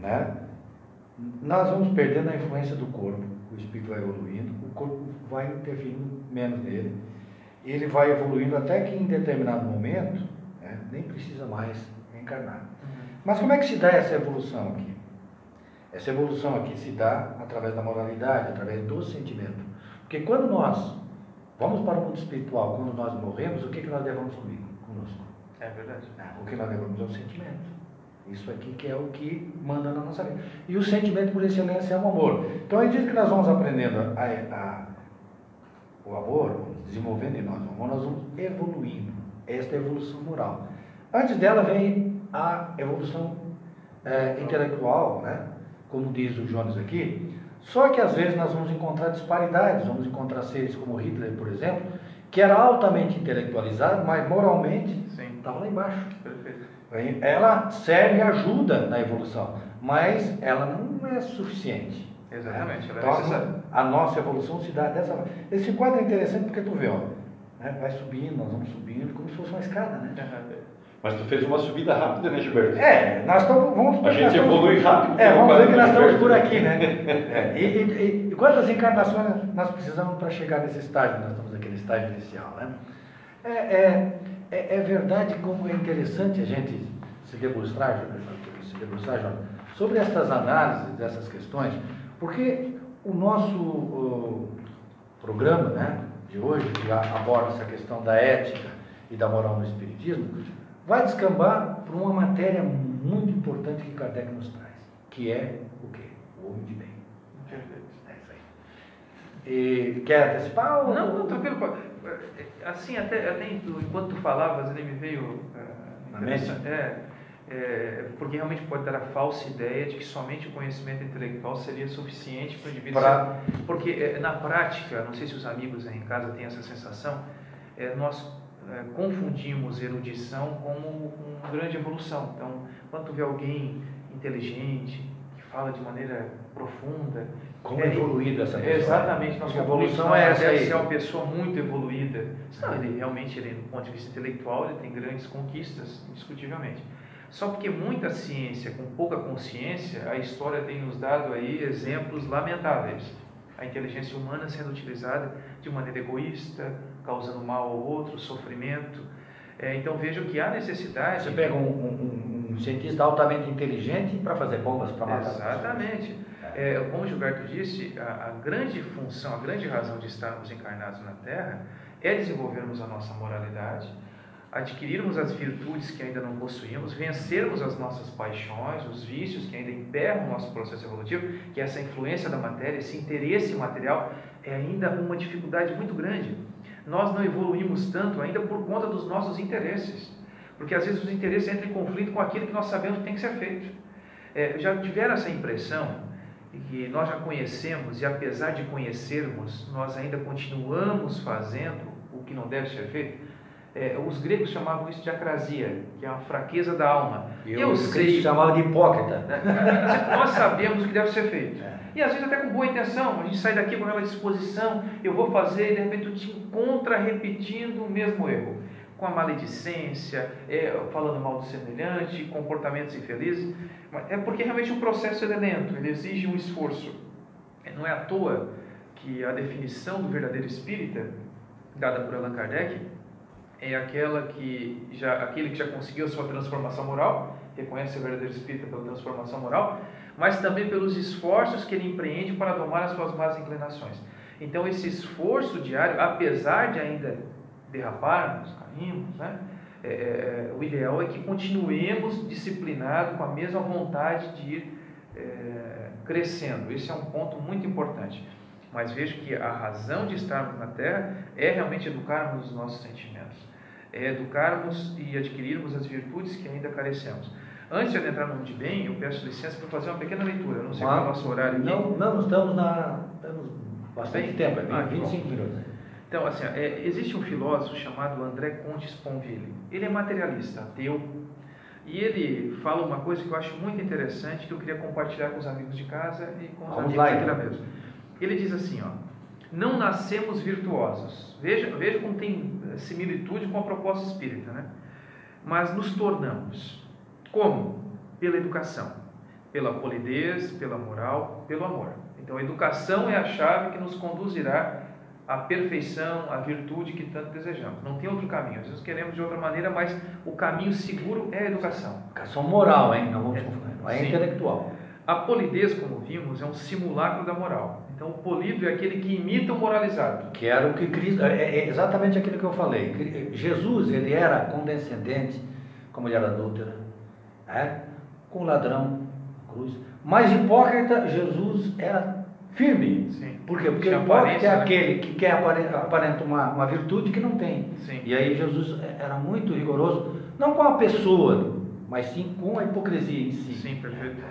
né, nós vamos perdendo a influência do corpo. O espírito vai evoluindo, o corpo vai interferindo menos nele. Ele vai evoluindo até que em determinado momento né, nem precisa mais encarnar. Uhum. Mas como é que se dá essa evolução aqui? Essa evolução aqui se dá através da moralidade, através do sentimento. Porque quando nós vamos para o mundo espiritual, quando nós morremos, o que, que nós levamos comigo, conosco? É verdade. o que nós levamos é o sentimento. Isso aqui que é o que manda na nossa vida. E o sentimento por excelência é o amor. Então, à medida que nós vamos aprendendo a, a, o amor, desenvolvendo em nós o amor, nós vamos evoluindo. Esta é a evolução moral. Antes dela vem a evolução é, intelectual, né? como diz o Jones aqui. Só que às vezes nós vamos encontrar disparidades, vamos encontrar seres como Hitler, por exemplo, que era altamente intelectualizado, mas moralmente estava lá embaixo. Perfeito. Ela serve e ajuda na evolução, mas ela não é suficiente. Exatamente. Então, a, a nossa evolução se dá dessa forma. Esse quadro é interessante porque tu vê, ó, né, vai subindo, nós vamos subindo, como se fosse uma escada, né? Mas tu fez uma subida rápida, né, Gilberto? É, nós estamos. Vamos, a gente evolui rápido. É, vamos ver que nós estamos por aqui, né? E, e, e, quantas encarnações nós precisamos para chegar nesse estágio? Nós estamos no estágio inicial, né? É, é, é, é verdade como é interessante a gente se debruçar, se debruçar sobre essas análises dessas questões, porque o nosso o programa né, de hoje, que aborda essa questão da ética e da moral no Espiritismo, vai descambar para uma matéria muito importante que Kardec nos traz, que é o quê? O homem de bem. É isso aí. E, quer antecipar? Ou... Não, não, tranquilo. Assim, até, até enquanto tu falavas, ele me veio. Uh, Na mente? É, é, porque realmente pode dar a falsa ideia de que somente o conhecimento intelectual seria suficiente para o indivíduo. Pra... Porque é, na prática, não sei se os amigos aí em casa têm essa sensação, é, nós é, confundimos erudição como uma grande evolução. Então, quando tu vê alguém inteligente, que fala de maneira profunda. Como é, evoluída essa pessoa. Exatamente, nossa evolução é essa deve aí. ser uma pessoa muito evoluída. Não, ele realmente, ele, do ponto de vista intelectual, ele tem grandes conquistas, indiscutivelmente. Só porque muita ciência com pouca consciência, a história tem nos dado aí exemplos lamentáveis. A inteligência humana sendo utilizada de maneira egoísta, causando mal ao outro, sofrimento. É, então vejo que há necessidade. Você pega um, um, um cientista altamente inteligente para fazer bombas para matar Exatamente. É, como Gilberto disse, a, a, grande função, a grande razão de estarmos encarnados na Terra é desenvolvermos a nossa moralidade, adquirirmos as virtudes que ainda não possuímos, vencermos as nossas paixões, os vícios que ainda emperram o nosso processo evolutivo, que essa influência da matéria, esse interesse material é ainda uma dificuldade muito grande nós não evoluímos tanto ainda por conta dos nossos interesses. Porque às vezes os interesses entram em conflito com aquilo que nós sabemos que tem que ser feito. É, já tiveram essa impressão que nós já conhecemos e apesar de conhecermos, nós ainda continuamos fazendo o que não deve ser feito? É, os gregos chamavam isso de acrasia, que é uma fraqueza da alma. E eu, eu sei. chamava de hipócrita. Nós sabemos o que deve ser feito. É. E às vezes até com boa intenção, a gente sai daqui com aquela disposição, eu vou fazer, e de repente tu te encontra repetindo o mesmo erro. Com a maledicência, é, falando mal do semelhante, comportamentos infelizes. É porque realmente o processo é lento, ele exige um esforço. Não é à toa que a definição do verdadeiro espírita, dada por Allan Kardec, é aquela que já, aquele que já conseguiu a sua transformação moral, reconhece o verdadeiro espírita pela transformação moral, mas também pelos esforços que ele empreende para domar as suas más inclinações. Então, esse esforço diário, apesar de ainda derraparmos, caímos, né? É, é, o ideal é que continuemos disciplinados com a mesma vontade de ir é, crescendo. Esse é um ponto muito importante. Mas vejo que a razão de estarmos na Terra é realmente educarmos os nossos sentimentos, é educarmos e adquirirmos as virtudes que ainda carecemos. Antes de entrar no mundo de bem, eu peço licença para fazer uma pequena leitura. Eu não sei qual é o nosso horário aqui. Não, não estamos na. Estamos bastante tempo, é ah, 25 minutos. Então, assim, é, existe um filósofo chamado André Comte Sponville. Ele é materialista, ateu, e ele fala uma coisa que eu acho muito interessante, que eu queria compartilhar com os amigos de casa e com os Vamos amigos lá, aqui então. da mesa. Ele diz assim, ó, não nascemos virtuosos. Veja, veja como tem eh, similitude com a proposta espírita, né? Mas nos tornamos. Como? Pela educação, pela polidez, pela moral, pelo amor. Então, a educação é a chave que nos conduzirá à perfeição, à virtude que tanto desejamos. Não tem outro caminho. Às vezes queremos de outra maneira, mas o caminho seguro é a educação. Educação moral, hein? Não, vamos é, não é intelectual. A polidez, como vimos, é um simulacro da moral. Então, o polido é aquele que imita o moralizado. Que era o que Cristo. É, é exatamente aquilo que eu falei. Jesus, ele era condescendente com a mulher adúltera, é? com o ladrão, cruz. Mas hipócrita, Jesus era firme. Sim. Por quê? Porque hipócrita é né? aquele que quer aparentar uma, uma virtude que não tem. Sim. E aí Jesus era muito rigoroso, não com a pessoa, mas sim com a hipocrisia em si. Sim, perfeito.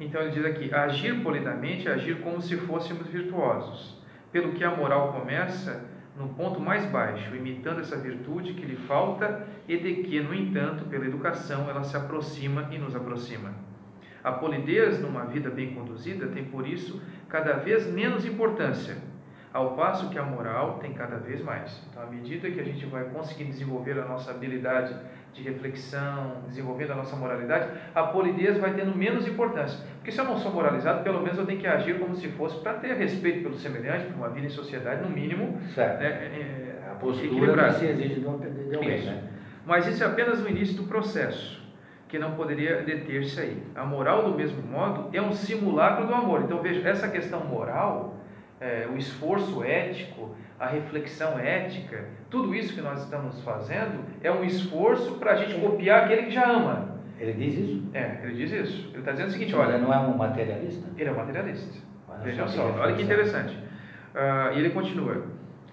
Então ele diz aqui: agir polidamente é agir como se fôssemos virtuosos, pelo que a moral começa no ponto mais baixo, imitando essa virtude que lhe falta e de que, no entanto, pela educação ela se aproxima e nos aproxima. A polidez numa vida bem conduzida tem por isso cada vez menos importância, ao passo que a moral tem cada vez mais. Então, à medida que a gente vai conseguir desenvolver a nossa habilidade de reflexão, desenvolvendo a nossa moralidade, a polidez vai tendo menos importância. Porque se eu não sou moralizado, pelo menos eu tenho que agir como se fosse para ter respeito pelo semelhante, por uma vida em sociedade, no mínimo. Certo. Né, é, é a postura que se exige de, alguém. Né? Mas isso é apenas o início do processo, que não poderia deter-se aí. A moral, do mesmo modo, é um simulacro do amor. Então veja, essa questão moral, é, o esforço ético, a reflexão ética, tudo isso que nós estamos fazendo é um esforço para a gente copiar aquele que já ama. Ele diz isso? É, ele diz isso. Ele está dizendo o seguinte: olha. Ele não é um materialista? Ele é um materialista. Veja só, olha que interessante. Uh, e ele continua: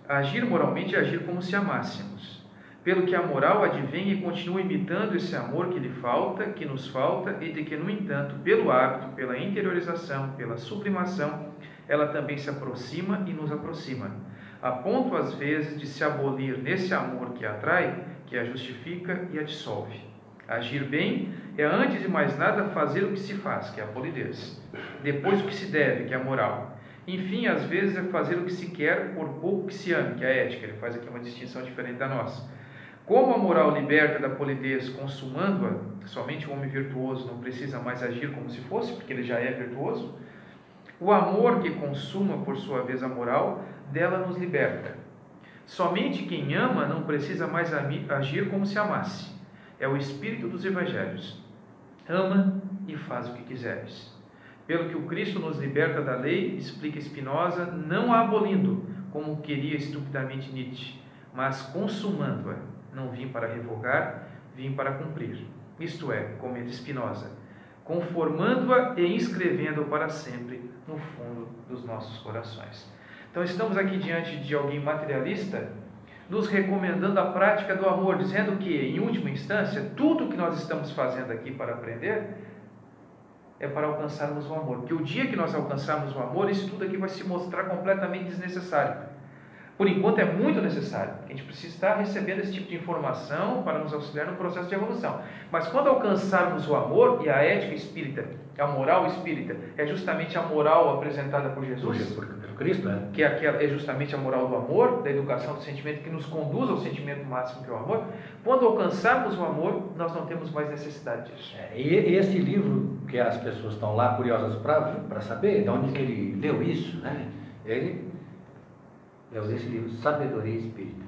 agir moralmente é agir como se amássemos. Pelo que a moral advém e continua imitando esse amor que lhe falta, que nos falta, e de que, no entanto, pelo hábito, pela interiorização, pela sublimação, ela também se aproxima e nos aproxima a ponto às vezes de se abolir nesse amor que a atrai, que a justifica e a dissolve. Agir bem é, antes de mais nada, fazer o que se faz, que é a polidez. Depois, o que se deve, que é a moral. Enfim, às vezes, é fazer o que se quer por pouco que se ame, que é a ética. Ele faz aqui uma distinção diferente da nossa. Como a moral liberta da polidez, consumando-a, somente o homem virtuoso não precisa mais agir como se fosse, porque ele já é virtuoso. O amor que consuma, por sua vez, a moral, dela nos liberta. Somente quem ama não precisa mais agir como se amasse. É o espírito dos evangelhos. Ama e faz o que quiseres. Pelo que o Cristo nos liberta da lei, explica Spinoza, não a abolindo, como queria estupidamente Nietzsche, mas consumando-a. Não vim para revogar, vim para cumprir. Isto é, comenta Spinoza, conformando-a e inscrevendo-a para sempre no fundo dos nossos corações. Então estamos aqui diante de alguém materialista, nos recomendando a prática do amor, dizendo que, em última instância, tudo que nós estamos fazendo aqui para aprender é para alcançarmos o amor. Porque o dia que nós alcançarmos o amor, isso tudo aqui vai se mostrar completamente desnecessário. Por enquanto é muito necessário. A gente precisa estar recebendo esse tipo de informação para nos auxiliar no processo de evolução. Mas quando alcançarmos o amor e a ética espírita, a moral espírita, é justamente a moral apresentada por Jesus. Por, por, por Cristo, né? Que é, aquela, é justamente a moral do amor, da educação do sentimento, que nos conduz ao sentimento máximo que é o amor. Quando alcançarmos o amor, nós não temos mais necessidade disso. É, e esse livro, que as pessoas estão lá curiosas para saber de onde que ele leu isso, né? Ele leu esse livro, Sabedoria Espírita.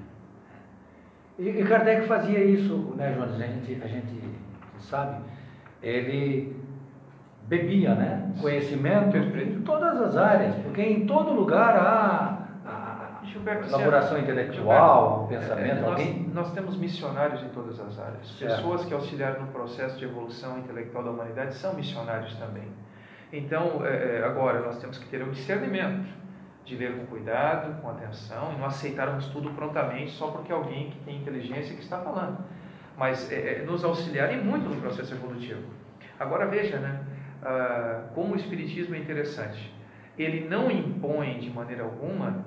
E, e Kardec fazia isso, né, Jonas? A gente, a gente sabe. Ele bebia, né? Conhecimento em todas as áreas, porque em todo lugar há Gilberto, elaboração Gilberto, intelectual, o pensamento. é, nós, alguém... nós temos missionários em todas as áreas. Certo. Pessoas que auxiliaram no processo de evolução intelectual da humanidade são missionários também. Então, é, é, agora, nós temos que ter o discernimento de ler com cuidado, com atenção e não aceitarmos tudo prontamente só porque alguém que tem inteligência que está falando. Mas é, é, nos auxiliarem muito no processo evolutivo. Agora veja, né? Ah, como o Espiritismo é interessante. Ele não impõe de maneira alguma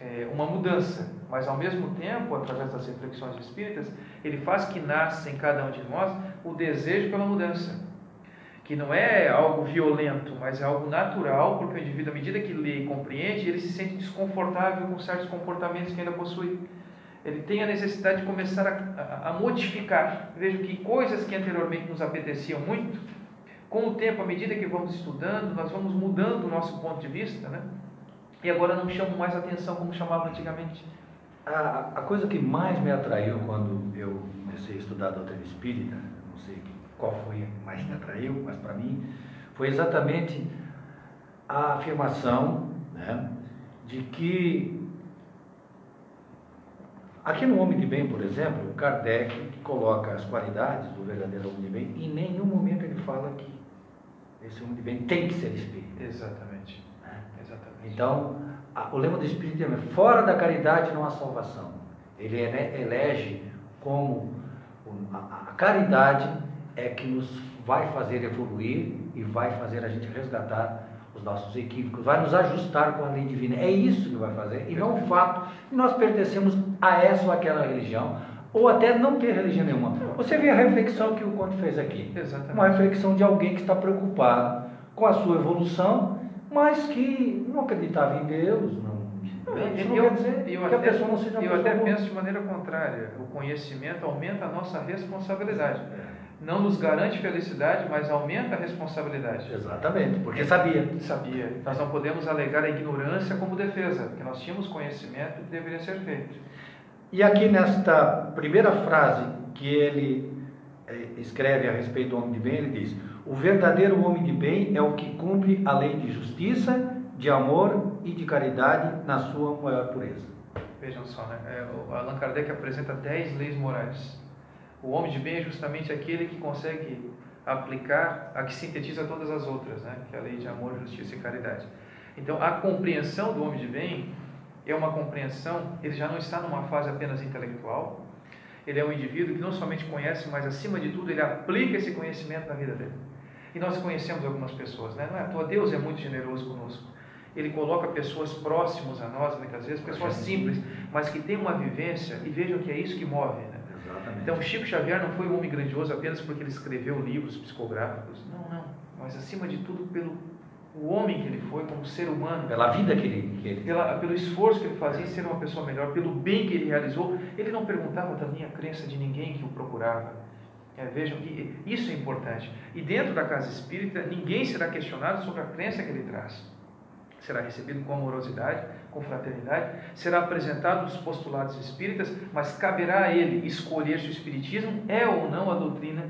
é, uma mudança, mas ao mesmo tempo, através das reflexões espíritas, ele faz que nasça em cada um de nós o desejo pela mudança. Que não é algo violento, mas é algo natural, porque o indivíduo, à medida que lê e compreende, ele se sente desconfortável com certos comportamentos que ainda possui. Ele tem a necessidade de começar a, a, a modificar. Veja que coisas que anteriormente nos apeteciam muito, com o tempo, à medida que vamos estudando, nós vamos mudando o nosso ponto de vista, né? E agora não chamam mais atenção como chamava antigamente. A, a coisa que mais me atraiu quando eu comecei a estudar a doutrina espírita, não sei qual foi que mais me atraiu, mas para mim, foi exatamente a afirmação né, de que Aqui no Homem de Bem, por exemplo, Kardec coloca as qualidades do verdadeiro homem de bem e em nenhum momento ele fala que esse homem de bem tem que ser espírita. Exatamente. Né? Exatamente. Então, a, o lema do Espiritismo é fora da caridade não há salvação. Ele elege como a, a caridade é que nos vai fazer evoluir e vai fazer a gente resgatar os nossos equívocos, vai nos ajustar com a lei divina. É isso que vai fazer, e não o fato que nós pertencemos a essa ou aquela religião, ou até não ter religião nenhuma. Você vê a reflexão que o Conte fez aqui. Exatamente. Uma reflexão de alguém que está preocupado com a sua evolução, mas que não acreditava em Deus, não. Isso não eu, quer dizer eu que a até, pessoa não seja eu até boa. penso de maneira contrária. O conhecimento aumenta a nossa responsabilidade. Não nos garante felicidade, mas aumenta a responsabilidade. Exatamente, porque sabia. Sabia. Nós não podemos alegar a ignorância como defesa, porque nós tínhamos conhecimento que deveria ser feito. E aqui nesta primeira frase que ele eh, escreve a respeito do homem de bem, ele diz: O verdadeiro homem de bem é o que cumpre a lei de justiça, de amor e de caridade na sua maior pureza. Vejam só, né? É, Allan Kardec apresenta 10 leis morais. O homem de bem é justamente aquele que consegue aplicar a que sintetiza todas as outras, né? que é a lei de amor, justiça e caridade. Então, a compreensão do homem de bem é uma compreensão, ele já não está numa fase apenas intelectual, ele é um indivíduo que não somente conhece, mas acima de tudo ele aplica esse conhecimento na vida dele. E nós conhecemos algumas pessoas, né? não é à toa, Deus é muito generoso conosco. Ele coloca pessoas próximas a nós, muitas vezes, pessoas simples, mas que têm uma vivência, e vejam que é isso que move. Né? Exatamente. Então, Chico Xavier não foi um homem grandioso apenas porque ele escreveu livros psicográficos. Não, não. Mas, acima de tudo, pelo o homem que ele foi, como ser humano. Pela vida que ele. Que ele... Pela, pelo esforço que ele fazia em ser uma pessoa melhor, pelo bem que ele realizou. Ele não perguntava da minha crença de ninguém que o procurava. É, vejam, e, isso é importante. E dentro da casa espírita, ninguém será questionado sobre a crença que ele traz. Será recebido com amorosidade, com fraternidade, será apresentado os postulados espíritas, mas caberá a ele escolher se o espiritismo é ou não a doutrina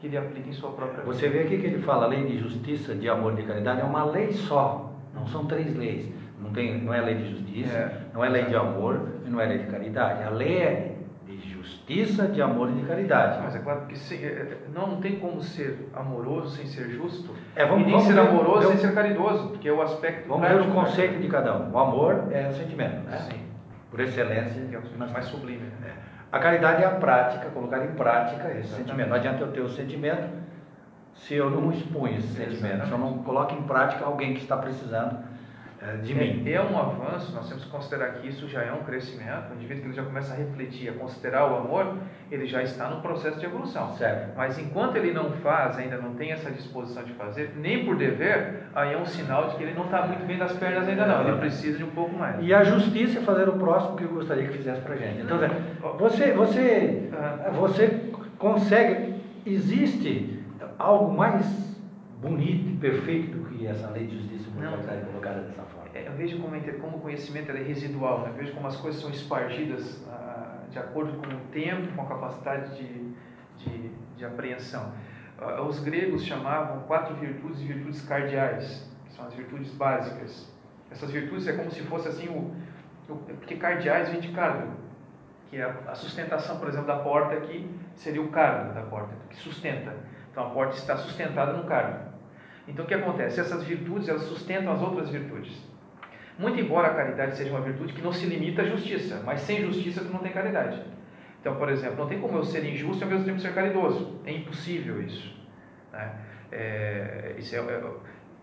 que ele aplica em sua própria vida. Você vê aqui que ele fala a lei de justiça, de amor e de caridade, é uma lei só, não são três leis. Não, tem, não é lei de justiça, É. não é lei de amor e não é lei de caridade. A lei é de justiça, de amor e de caridade. Mas é claro que se- é, não, não tem como ser amoroso sem ser justo, É, vamos- e nem ser ver- amoroso ver- sem ser caridoso, porque é o aspecto Vamos ver o da conceito de cada um. O amor é o sentimento, né? Sim, Por excelência. que é o mais sublime. né? A caridade é a prática, colocar em prática esse Exatamente. sentimento. Não adianta eu ter o sentimento se eu não exponho esse sentimento, se eu não coloco em prática alguém que está precisando de mim. É, é, um avanço, nós temos que considerar que isso já é um crescimento. O indivíduo que ele já começa a refletir, a considerar o amor, ele já está no processo de evolução. Certo. Mas enquanto ele não faz, ainda não tem essa disposição de fazer, nem por dever, aí é um sinal de que ele não está muito bem das pernas ainda não. Ele precisa de um pouco mais. E a justiça é fazer o próximo que eu gostaria que fizesse para gente. Então, você, você, você consegue, existe algo mais bonito e perfeito do que essa lei de justiça humanitária colocada dessa forma? É, eu vejo como, como o conhecimento é residual, né? eu vejo como as coisas são espargidas ah, de acordo com o tempo, com a capacidade de, de, de apreensão. Ah, os gregos chamavam quatro virtudes de virtudes cardeais, que são as virtudes básicas. Essas virtudes é como se fosse assim o, o porque cardeais vem de cargo, que é a sustentação, por exemplo, da porta aqui seria o cargo da porta, que sustenta. Então a porta está sustentada no cargo. Então o que acontece? Essas virtudes elas sustentam as outras virtudes. Muito embora a caridade seja uma virtude que não se limita à justiça, mas sem justiça tu não tem caridade. Então, por exemplo, não tem como eu ser injusto e ao mesmo tempo ser caridoso. É impossível isso. Né? É, isso é, é,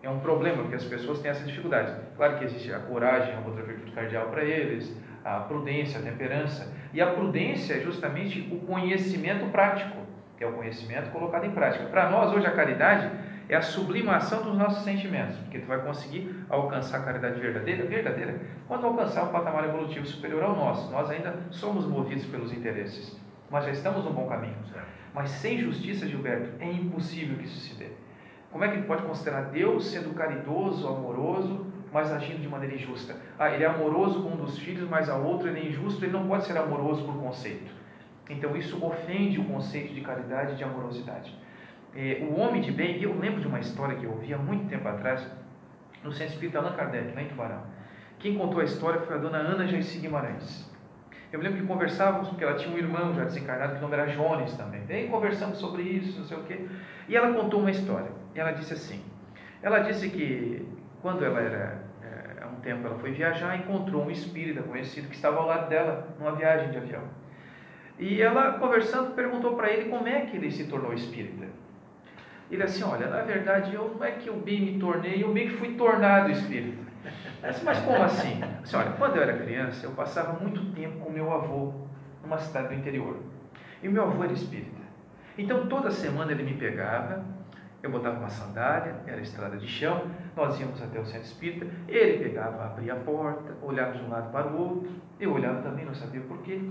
é, um problema, porque as pessoas têm essa dificuldade. Claro que existe a coragem, uma outra virtude cardial para eles, a prudência, a temperança. E a prudência é justamente o conhecimento prático, que é o conhecimento colocado em prática. Para nós, hoje, a caridade é a sublimação dos nossos sentimentos, porque tu vai conseguir alcançar a caridade verdadeira, verdadeira, quando alcançar um patamar evolutivo superior ao nosso. Nós ainda somos movidos pelos interesses, mas já estamos no bom caminho. Mas sem justiça, Gilberto, é impossível que isso se dê. Como é que ele pode considerar Deus sendo caridoso, amoroso, mas agindo de maneira injusta? Ah, ele é amoroso com um dos filhos, mas a outro ele é injusto, ele não pode ser amoroso por conceito. Então isso ofende o conceito de caridade e de amorosidade é, o homem de bem, eu lembro de uma história que eu ouvi há muito tempo atrás, no Centro Espírita Allan Kardec, lá em Tubarão. Quem contou a história foi a dona Ana Jaci Guimarães. Eu me lembro que conversávamos, porque ela tinha um irmão já desencarnado, que o nome era Jones também. E conversamos sobre isso, não sei o quê. E ela contou uma história. E ela disse assim: ela disse que quando ela era, é, há um tempo, ela foi viajar, encontrou um espírita conhecido que estava ao lado dela, numa viagem de avião. E ela, conversando, perguntou para ele como é que ele se tornou espírita. Ele assim, olha, na verdade, eu não é que eu bem me tornei, eu meio que fui tornado espírita. Disse, mas como assim? assim? Olha, quando eu era criança, eu passava muito tempo com meu avô numa cidade do interior. E meu avô era espírita. Então toda semana ele me pegava, eu botava uma sandália, era estrada de chão, nós íamos até o centro espírita, ele pegava, abria a porta, olhava de um lado para o outro, eu olhava também, não sabia porquê.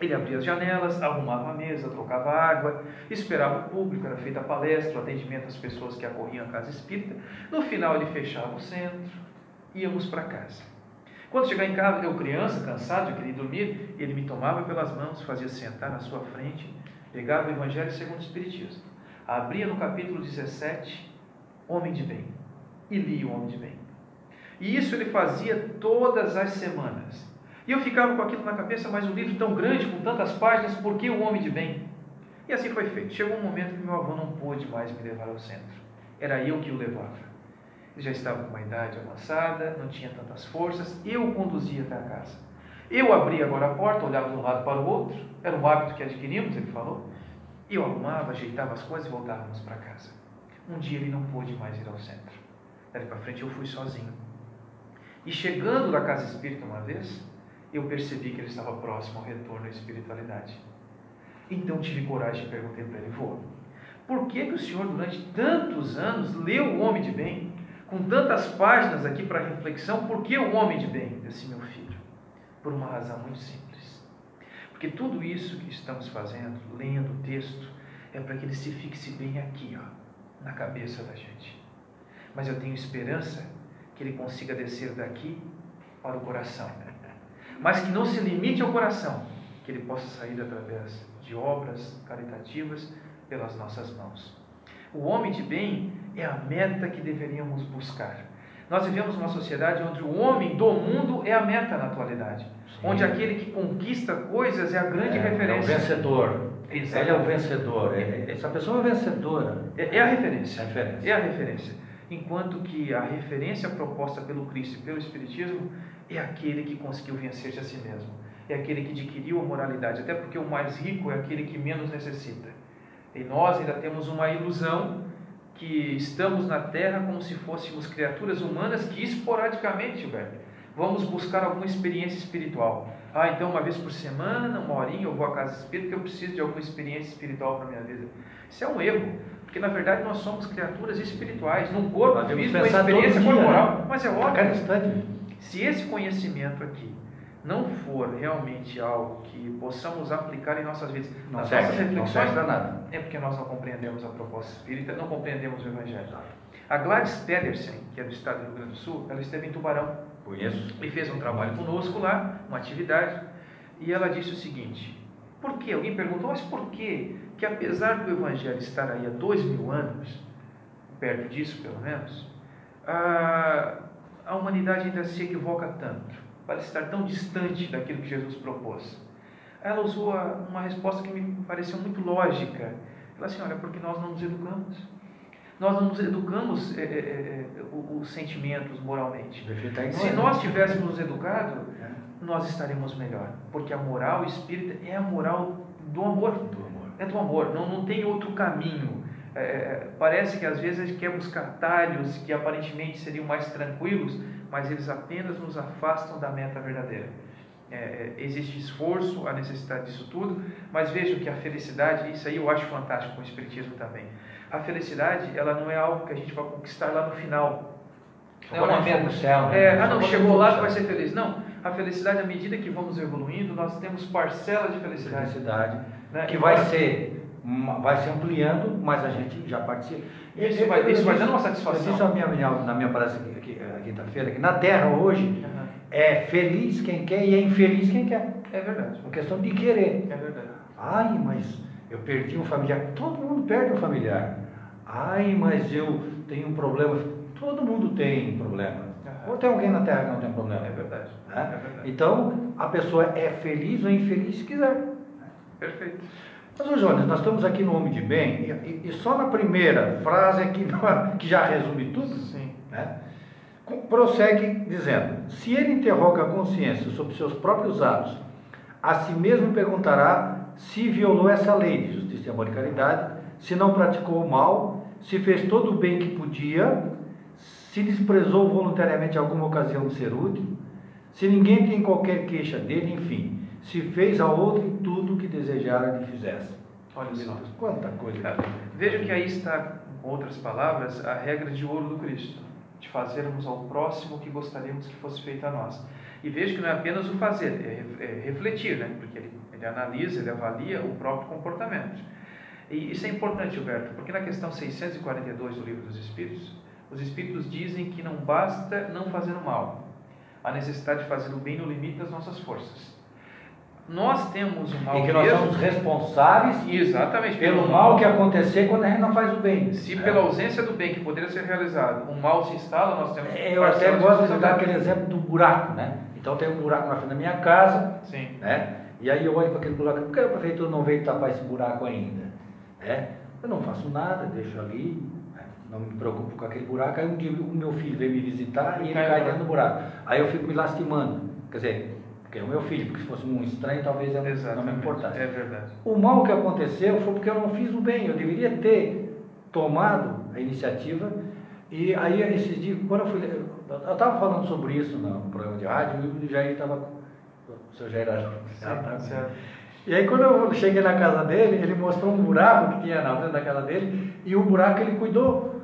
Ele abria as janelas, arrumava a mesa, trocava água, esperava o público, era feita a palestra, o atendimento às pessoas que acorriam à casa espírita. No final, ele fechava o centro, íamos para casa. Quando chegar em casa, eu criança, cansado, eu queria dormir, ele me tomava pelas mãos, fazia sentar na sua frente, pegava o Evangelho segundo o Espiritismo, abria no capítulo 17, Homem de Bem, e lia o Homem de Bem. E isso ele fazia todas as semanas. E eu ficava com aquilo na cabeça, mas um livro tão grande, com tantas páginas, por que o homem de bem? E assim foi feito. Chegou um momento que meu avô não pôde mais me levar ao centro. Era eu que o levava. Ele já estava com uma idade avançada, não tinha tantas forças, eu conduzia até a casa. Eu abria agora a porta, olhava de um lado para o outro, era um hábito que adquirimos, ele falou. Eu arrumava, ajeitava as coisas e voltávamos para casa. Um dia ele não pôde mais ir ao centro. Dali para frente eu fui sozinho. E chegando da casa espírita uma vez, eu percebi que ele estava próximo ao retorno à espiritualidade. Então tive coragem e perguntei para ele, vô, por que, que o senhor durante tantos anos leu o homem de bem? Com tantas páginas aqui para reflexão, por que o homem de bem? Disse, meu filho, por uma razão muito simples. Porque tudo isso que estamos fazendo, lendo o texto, é para que ele se fixe bem aqui, ó, na cabeça da gente. Mas eu tenho esperança que ele consiga descer daqui para o coração mas que não se limite ao coração, que ele possa sair através de obras caritativas pelas nossas mãos. O homem de bem é a meta que deveríamos buscar. Nós vivemos uma sociedade onde o homem do mundo é a meta na atualidade, Sim. onde aquele que conquista coisas é a grande é, referência. É o vencedor. Exatamente. Ele é o vencedor. É, essa pessoa é vencedora. É, é a referência. É a referência. É a referência. Enquanto que a referência proposta pelo Cristo e pelo Espiritismo é aquele que conseguiu vencer-se a si mesmo. É aquele que adquiriu a moralidade, até porque o mais rico é aquele que menos necessita. E nós ainda temos uma ilusão que estamos na Terra como se fôssemos criaturas humanas que esporadicamente, Gilberto, vamos buscar alguma experiência espiritual. Ah, então uma vez por semana, uma horinha, eu vou à casa espírita porque eu preciso de alguma experiência espiritual para a minha vida. Isso é um erro, porque na verdade nós somos criaturas espirituais, num corpo físico, uma experiência corporal. Né? Mas é óbvio, se esse conhecimento aqui não for realmente algo que possamos aplicar em nossas vidas, não nas serve, nossas reflexões, não nada. é porque nós não compreendemos a proposta espírita, não compreendemos o Evangelho. A Gladys Pedersen, que é do estado do Rio Grande do Sul, ela esteve em Tubarão. Conheço. E fez um trabalho conosco lá, uma atividade, e ela disse o seguinte: por que? Alguém perguntou, mas por que que apesar do Evangelho estar aí há dois mil anos, perto disso pelo menos, a, a humanidade ainda se equivoca tanto? parece estar tão distante daquilo que Jesus propôs. Ela usou uma resposta que me pareceu muito lógica. Ela assim, olha, porque nós não nos educamos. Nós não nos educamos é, é, é, os sentimentos moralmente. Se nós tivéssemos nos educado, é. nós estaríamos melhor. Porque a moral espírita é a moral do amor. Do amor. É do amor. Não, não tem outro caminho. É, é, parece que às vezes a gente quer buscar talhos que aparentemente seriam mais tranquilos, mas eles apenas nos afastam da meta verdadeira. É, é, existe esforço, a necessidade disso tudo, mas vejo que a felicidade, isso aí eu acho fantástico com o Espiritismo também. A felicidade, ela não é algo que a gente vai conquistar lá no final. Não é uma meta. Céu, né? é, ah, não, chegou lá, vai ser feliz. Não, a felicidade, à medida que vamos evoluindo, nós temos parcela de felicidade. Felicidade, né? que vai ser, vai se ampliando, mas a gente já participa. Isso, vai, isso vai dando uma satisfação. Isso é minha, na minha palestra quinta-feira, que na Terra hoje uhum. é feliz quem quer e é infeliz quem quer. É verdade. Uma questão de querer. É verdade. Ai, mas eu perdi um familiar. Todo mundo perde um familiar. Ai, mas eu tenho um problema. Todo mundo tem problema. Uhum. Ou tem alguém na Terra que não tem problema. É verdade. Né? é verdade. Então, a pessoa é feliz ou infeliz se quiser. Perfeito. Mas, ô Jonas, nós estamos aqui no Homem de Bem, e, e só na primeira frase aqui, que já resume tudo, Sim. Né? Prossegue dizendo: Se ele interroga a consciência sobre seus próprios atos, a si mesmo perguntará se violou essa lei de justiça, amor e caridade, se não praticou o mal, se fez todo o bem que podia, se desprezou voluntariamente alguma ocasião de ser útil, se ninguém tem qualquer queixa dele, enfim, se fez a outro tudo o que desejara que fizesse. Olha só. Quanta coisa. Veja que aí está, com outras palavras, a regra de ouro do Cristo de fazermos ao próximo o que gostaríamos que fosse feito a nós. E veja que não é apenas o fazer, é, é refletir, né? porque ele, ele analisa, ele avalia o próprio comportamento. E isso é importante, Gilberto, porque na questão 642 do Livro dos Espíritos, os Espíritos dizem que não basta não fazer o mal, a necessidade de fazer o bem no limite das nossas forças nós temos o mal e que nós mesmo, somos responsáveis exatamente pelo, pelo mal que acontecer quando a gente não faz o bem. Se pela ausência do bem que poderia ser realizado, o mal se instala, nós temos Eu até gosto de dar aquele exemplo do buraco, né? Então tem um buraco na frente da minha casa, Sim. né? E aí eu olho para aquele buraco, por que a prefeitura não veio tapar esse buraco ainda? É? Eu não faço nada, deixo ali, né? não me preocupo com aquele buraco. Aí um dia o meu filho veio me visitar e ele cai dentro do buraco. Aí eu fico me lastimando. Quer dizer, porque é o meu filho, porque se fosse um estranho, talvez eu não me importasse. É verdade. O mal que aconteceu foi porque eu não fiz o bem. Eu deveria ter tomado a iniciativa. E aí, esses dias, quando eu fui. Eu estava falando sobre isso no programa de rádio e o Jair estava. O seu Jair era. Certo. E aí, quando eu cheguei na casa dele, ele mostrou um buraco que tinha na frente da casa dele e o buraco ele cuidou.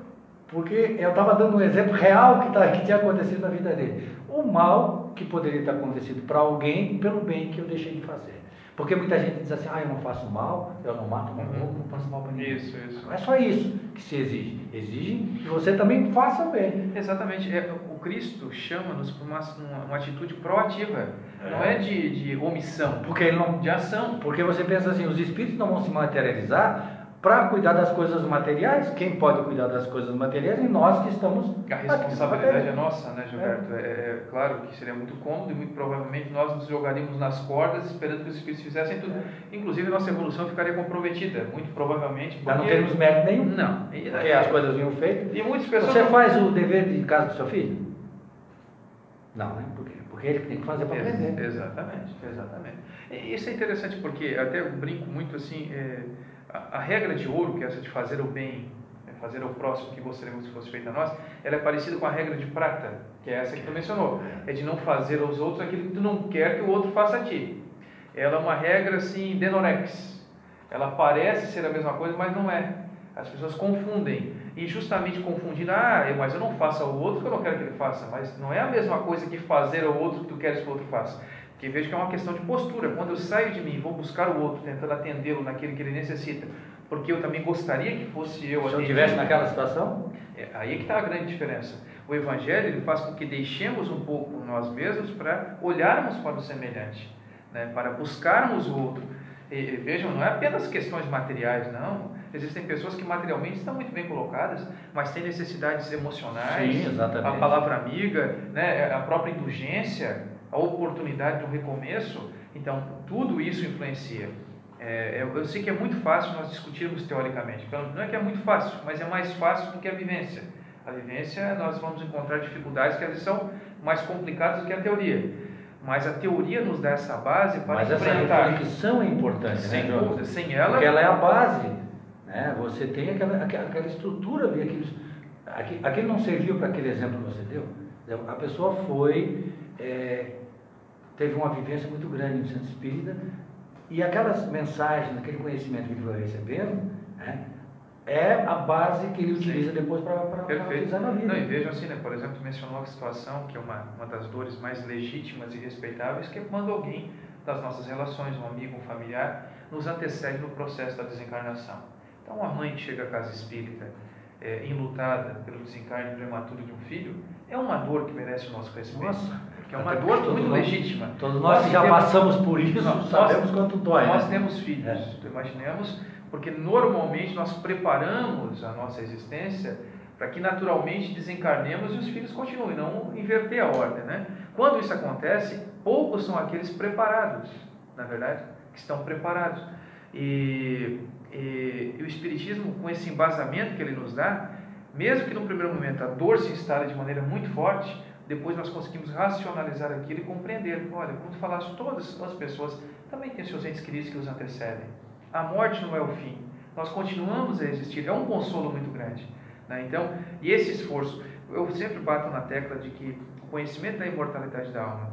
Porque eu estava dando um exemplo real que, tá, que tinha acontecido na vida dele. O mal que poderia ter acontecido para alguém pelo bem que eu deixei de fazer. Porque muita gente diz assim, ah, eu não faço mal, eu não mato um uhum. não faço mal para ninguém. Isso, isso. Não é só isso que se exige. Exige que você também faça bem. Exatamente. É, o Cristo chama-nos para uma, uma, uma, atitude proativa. É. Não é de, de omissão. Porque ele não, de ação. Porque você pensa assim, os espíritos não vão se materializar para cuidar das coisas materiais, quem pode cuidar das coisas materiais e nós que estamos. A responsabilidade é nossa, né, Gilberto? É. É, é. claro que seria muito cômodo e muito provavelmente nós nos jogaríamos nas cordas esperando que os espíritos fizessem tudo. É. Inclusive nossa evolução ficaria comprometida, muito provavelmente. Porque... não temos mérito nenhum. Não. E, porque as coisas vinham feitas. E muitas pessoas. Você faz o dever de casa do seu filho? Não, né? Por quê? Porque ele tem que fazer para aprender. Exatamente, exatamente. E isso é interessante porque até eu brinco muito assim. A, regra de ouro, que é essa de fazer o bem, é fazer ao próximo que gostaríamos que fosse feito a nós, ela é parecida com a regra de prata, que é essa que tu mencionou, é de não fazer aos outros aquilo que tu não quer que o outro faça a ti. Ela é uma regra assim, denorex. Ela parece ser a mesma coisa, mas não é. As pessoas confundem. E justamente confundindo, ah, mas eu não faço ao outro que eu não quero que ele faça. Mas não é a mesma coisa que fazer ao outro que tu queres que o outro faça. Porque vejo que é uma questão de postura. Quando eu saio de mim e vou buscar o outro, tentando atendê-lo naquilo que ele necessita, porque eu também gostaria que fosse eu Se eu estivesse naquela situação? É, aí é que está a grande diferença. O Evangelho ele faz com que deixemos um pouco nós mesmos para olharmos para o semelhante, né? para buscarmos o outro. E, vejam, não é apenas questões materiais, não. Existem pessoas que materialmente estão muito bem colocadas, mas têm necessidades emocionais, Sim, a palavra amiga, né? a própria indulgência, a oportunidade do recomeço. Então, tudo isso influencia. É, eu, eu, sei que é muito fácil nós discutirmos teoricamente. Não é que é muito fácil, mas é mais fácil do que a vivência. A vivência, nós vamos encontrar dificuldades que às vezes são mais complicadas do que a teoria. Mas a teoria nos dá essa base para Mas enfrentar. essa reflexão é importante, sem né, dúvida. Sem ela... Porque ela é a base. Né? Você tem aquela, aquela estrutura ali. Aquilo, aquilo não serviu para aquele exemplo que você deu. A pessoa foi... É, teve uma vivência muito grande no centro espírita, e aquelas mensagens, aquele conhecimento que ele vai recebendo, né, é a base que ele utiliza Sim. depois para utilizar na vida. Não, e vejam assim, né, por exemplo, mencionou uma situação que é uma, uma das dores mais legítimas e respeitáveis, que é quando alguém das nossas relações, um amigo, um familiar, nos antecede no processo da desencarnação. Então, uma mãe que chega à casa espírita é, enlutada pelo desencarne prematuro de um filho, é uma dor que merece o nosso respeito. Nossa, que é uma dor muito nós, legítima. Todos nós, nós já temos, passamos por isso, nós, sabemos quanto dói. Nós né? temos filhos, é. imaginemos, porque normalmente nós preparamos a nossa existência para que naturalmente desencarnemos e os filhos continuem, não inverter a ordem. Né? Quando isso acontece, poucos são aqueles preparados, na verdade, que estão preparados. E e, e o Espiritismo, com esse embasamento que ele nos dá, mesmo que no primeiro momento a dor se instale de maneira muito forte, depois nós conseguimos racionalizar aquilo e compreender. Olha, como tu falaste, todas as pessoas também têm seus entes queridos que os antecedem. A morte não é o fim. Nós continuamos a existir. É um consolo muito grande. Né? Então, e esse esforço, eu sempre bato na tecla de que o conhecimento da imortalidade da alma,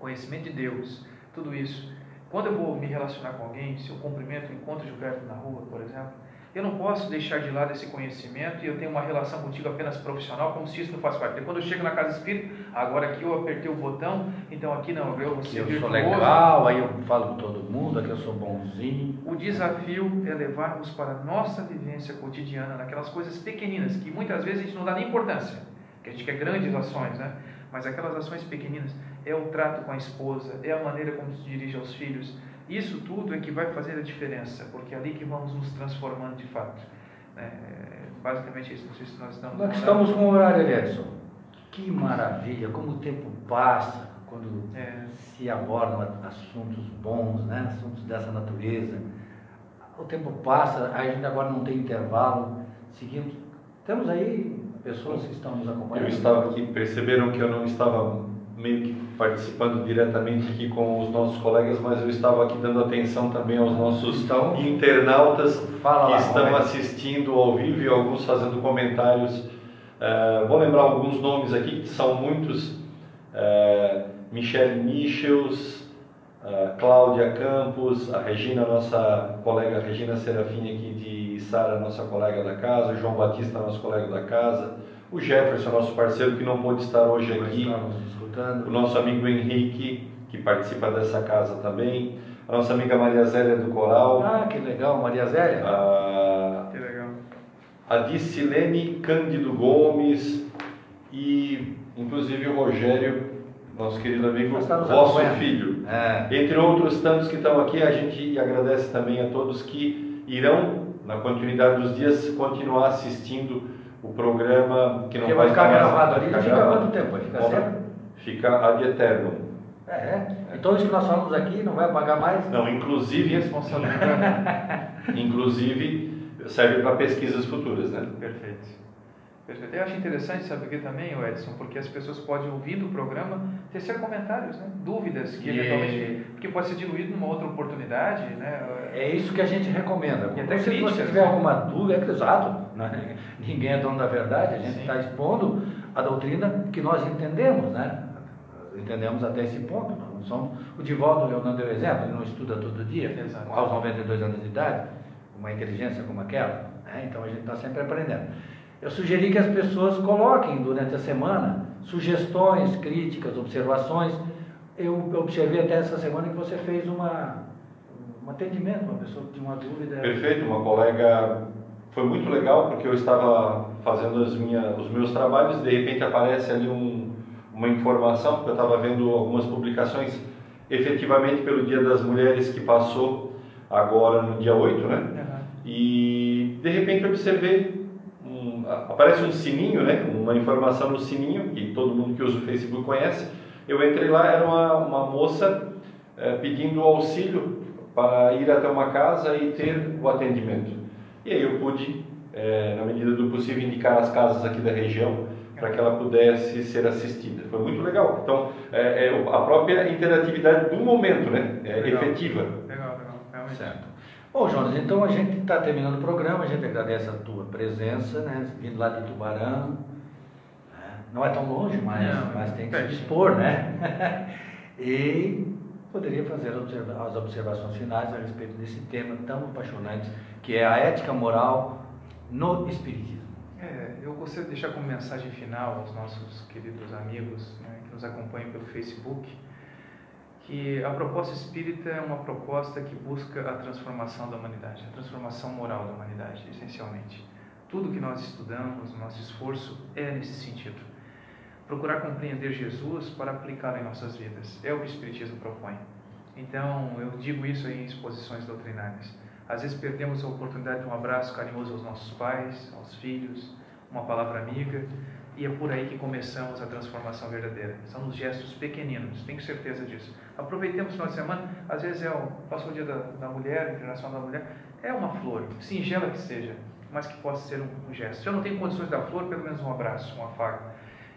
conhecimento de Deus, tudo isso quando eu vou me relacionar com alguém, se eu cumprimento, encontro Gilberto na rua, por exemplo, eu não posso deixar de lado esse conhecimento e eu tenho uma relação contigo apenas profissional, como se isso não faz parte. Porque quando eu chego na casa espírita, agora aqui eu apertei o botão, então aqui não, eu vou ser Eu sou legal, aí eu falo com todo mundo, aqui eu sou bonzinho. O desafio é levarmos para a nossa vivência cotidiana, naquelas coisas pequeninas, que muitas vezes a gente não dá nem importância, que a gente quer grandes ações, né? Mas aquelas ações pequeninas é o trato com a esposa, é a maneira como se dirige aos filhos. Isso tudo é que vai fazer a diferença, porque é ali que vamos nos transformando de fato. É, basicamente isso. Não sei se nós estamos. Nós estamos com o horário, Edson. Que maravilha, como o tempo passa quando é. se abordam assuntos bons, né? assuntos dessa natureza. O tempo passa, a gente agora não tem intervalo, seguimos. Temos aí pessoas que estão nos acompanhando. Eu estava aqui, perceberam que eu não estava meio que participando diretamente aqui com os nossos colegas, mas eu estava aqui dando atenção também aos nossos então, internautas que lá, estão assistindo ao vivo e alguns fazendo comentários. Uh, vou lembrar alguns nomes aqui, que são muitos. Uh, Michele Michels, uh, Cláudia Campos, a Regina, nossa colega Regina Serafini aqui de Sara, nossa colega da casa, João Batista, nosso colega da casa, o Jefferson, nosso parceiro, que não pôde estar hoje aqui. O nosso amigo Henrique, que participa dessa casa também. A nossa amiga Maria Zélia do Coral. Ah, que legal, Maria Zélia. A, que legal. A Dicilene Cândido Gomes e, inclusive, o Rogério, nosso querido amigo, vosso filho. É. Entre outros tantos que estão aqui, a gente agradece também a todos que irão, na continuidade dos dias, continuar assistindo o programa que não Porque vai, ficar gravado ali. Fica, fica quanto tempo? Vai ficar sempre? fica ad eterno. É, é, então isso que nós falamos aqui não vai apagar mais? Não, inclusive responsabilidade. inclusive serve para pesquisas futuras, né? Perfeito. Perfeito. Eu acho interessante, sabe o que também, Edson? Porque as pessoas podem, ouvindo o programa, tecer comentários, né? dúvidas, que E- eventualmente. Porque pode ser diluído numa outra oportunidade, né? É isso que a gente recomenda. E até se você tiver né? alguma dúvida, é exato. né? Ninguém é dono da verdade, a gente está expondo a doutrina que nós entendemos, né? Entendemos até esse ponto. Não somos... O Divaldo Leonardo deu exemplo, ele não estuda todo dia, Exato. aos 92 anos de idade, uma inteligência como aquela. né? Então a gente está sempre aprendendo. Eu sugeri que as pessoas coloquem durante a semana sugestões, críticas, observações. Eu observei até essa semana que você fez uma, um atendimento, uma pessoa que tinha uma dúvida. Perfeito, uma colega. Foi muito legal porque eu estava fazendo as minha, os meus trabalhos e de repente aparece ali um, uma informação, porque eu estava vendo algumas publicações efetivamente pelo Dia das Mulheres que passou agora no dia 8, né? Aham. E de repente eu observei, aparece um sininho, né? Uma informação no sininho, que todo mundo que usa o Facebook conhece. Eu entrei lá, era uma, uma moça eh, pedindo auxílio para ir até uma casa e ter o atendimento. E aí eu pude, eh, na medida do possível, indicar as casas aqui da região para que ela pudesse ser assistida. Foi muito legal. Então, é, é a própria interatividade do momento, né? É Legal. efetiva. Legal, legal. Realmente. Certo. Bom, Jonas, então a gente está terminando o programa, a gente agradece a tua presença, né? Vindo lá de Tubarão. né? Não é tão longe, mas, Não, mas tem que se dispor, né? e poderia fazer as observações finais a respeito desse tema tão apaixonante, que é a ética moral no Espiritismo. É, eu gostaria de deixar como mensagem final aos nossos queridos amigos né, que nos acompanham pelo Facebook que a proposta espírita é uma proposta que busca a transformação da humanidade, a transformação moral da humanidade, essencialmente. Tudo que nós estudamos, nosso esforço é nesse sentido. Procurar compreender Jesus para aplicá-lo em nossas vidas. É o que o Espiritismo propõe. Então, eu digo isso em exposições doutrinárias. Às vezes perdemos a oportunidade de um abraço carinhoso aos nossos pais, aos filhos, uma palavra amiga, e é por aí que começamos a transformação verdadeira. São nos gestos pequeninos, tenho certeza disso. Aproveitemos o final de semana, às vezes é o, passou o dia da, da mulher, internacional da mulher, é uma flor, singela que seja, mas que possa ser um, um gesto. Se eu não tenho condições da flor, pelo menos um abraço, um afago.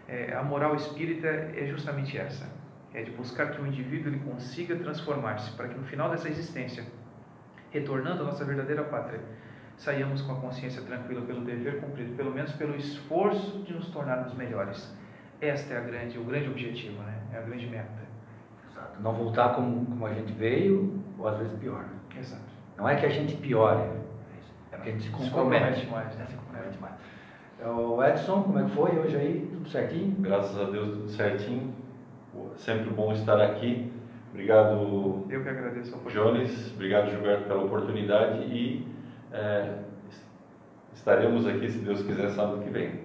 É, a moral espírita é justamente essa, é de buscar que o indivíduo ele consiga transformar-se, para que no final dessa existência, retornando à nossa verdadeira pátria, saiamos com a consciência tranquila pelo dever cumprido, pelo menos pelo esforço de nos tornarmos melhores. Esta é a grande, o grande objetivo, né? É a grande meta. Exato. Não voltar como, como a gente veio, ou às vezes pior. Exato. Não é que a gente piore, é que a gente se Se compromete. compromete mais, né? É, se compromete mais. O Edson, como é que foi hoje aí? Tudo certinho? Graças a Deus, tudo certinho. Sempre bom estar aqui. Obrigado, Eu que agradeço a. Jones. Obrigado, Gilberto, pela oportunidade. E é, estaremos aqui, se Deus quiser, sábado que vem.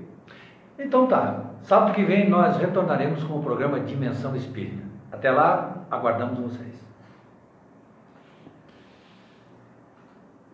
Então tá. Sábado que vem nós retornaremos com o programa Dimensão Espírita. Até lá, aguardamos vocês.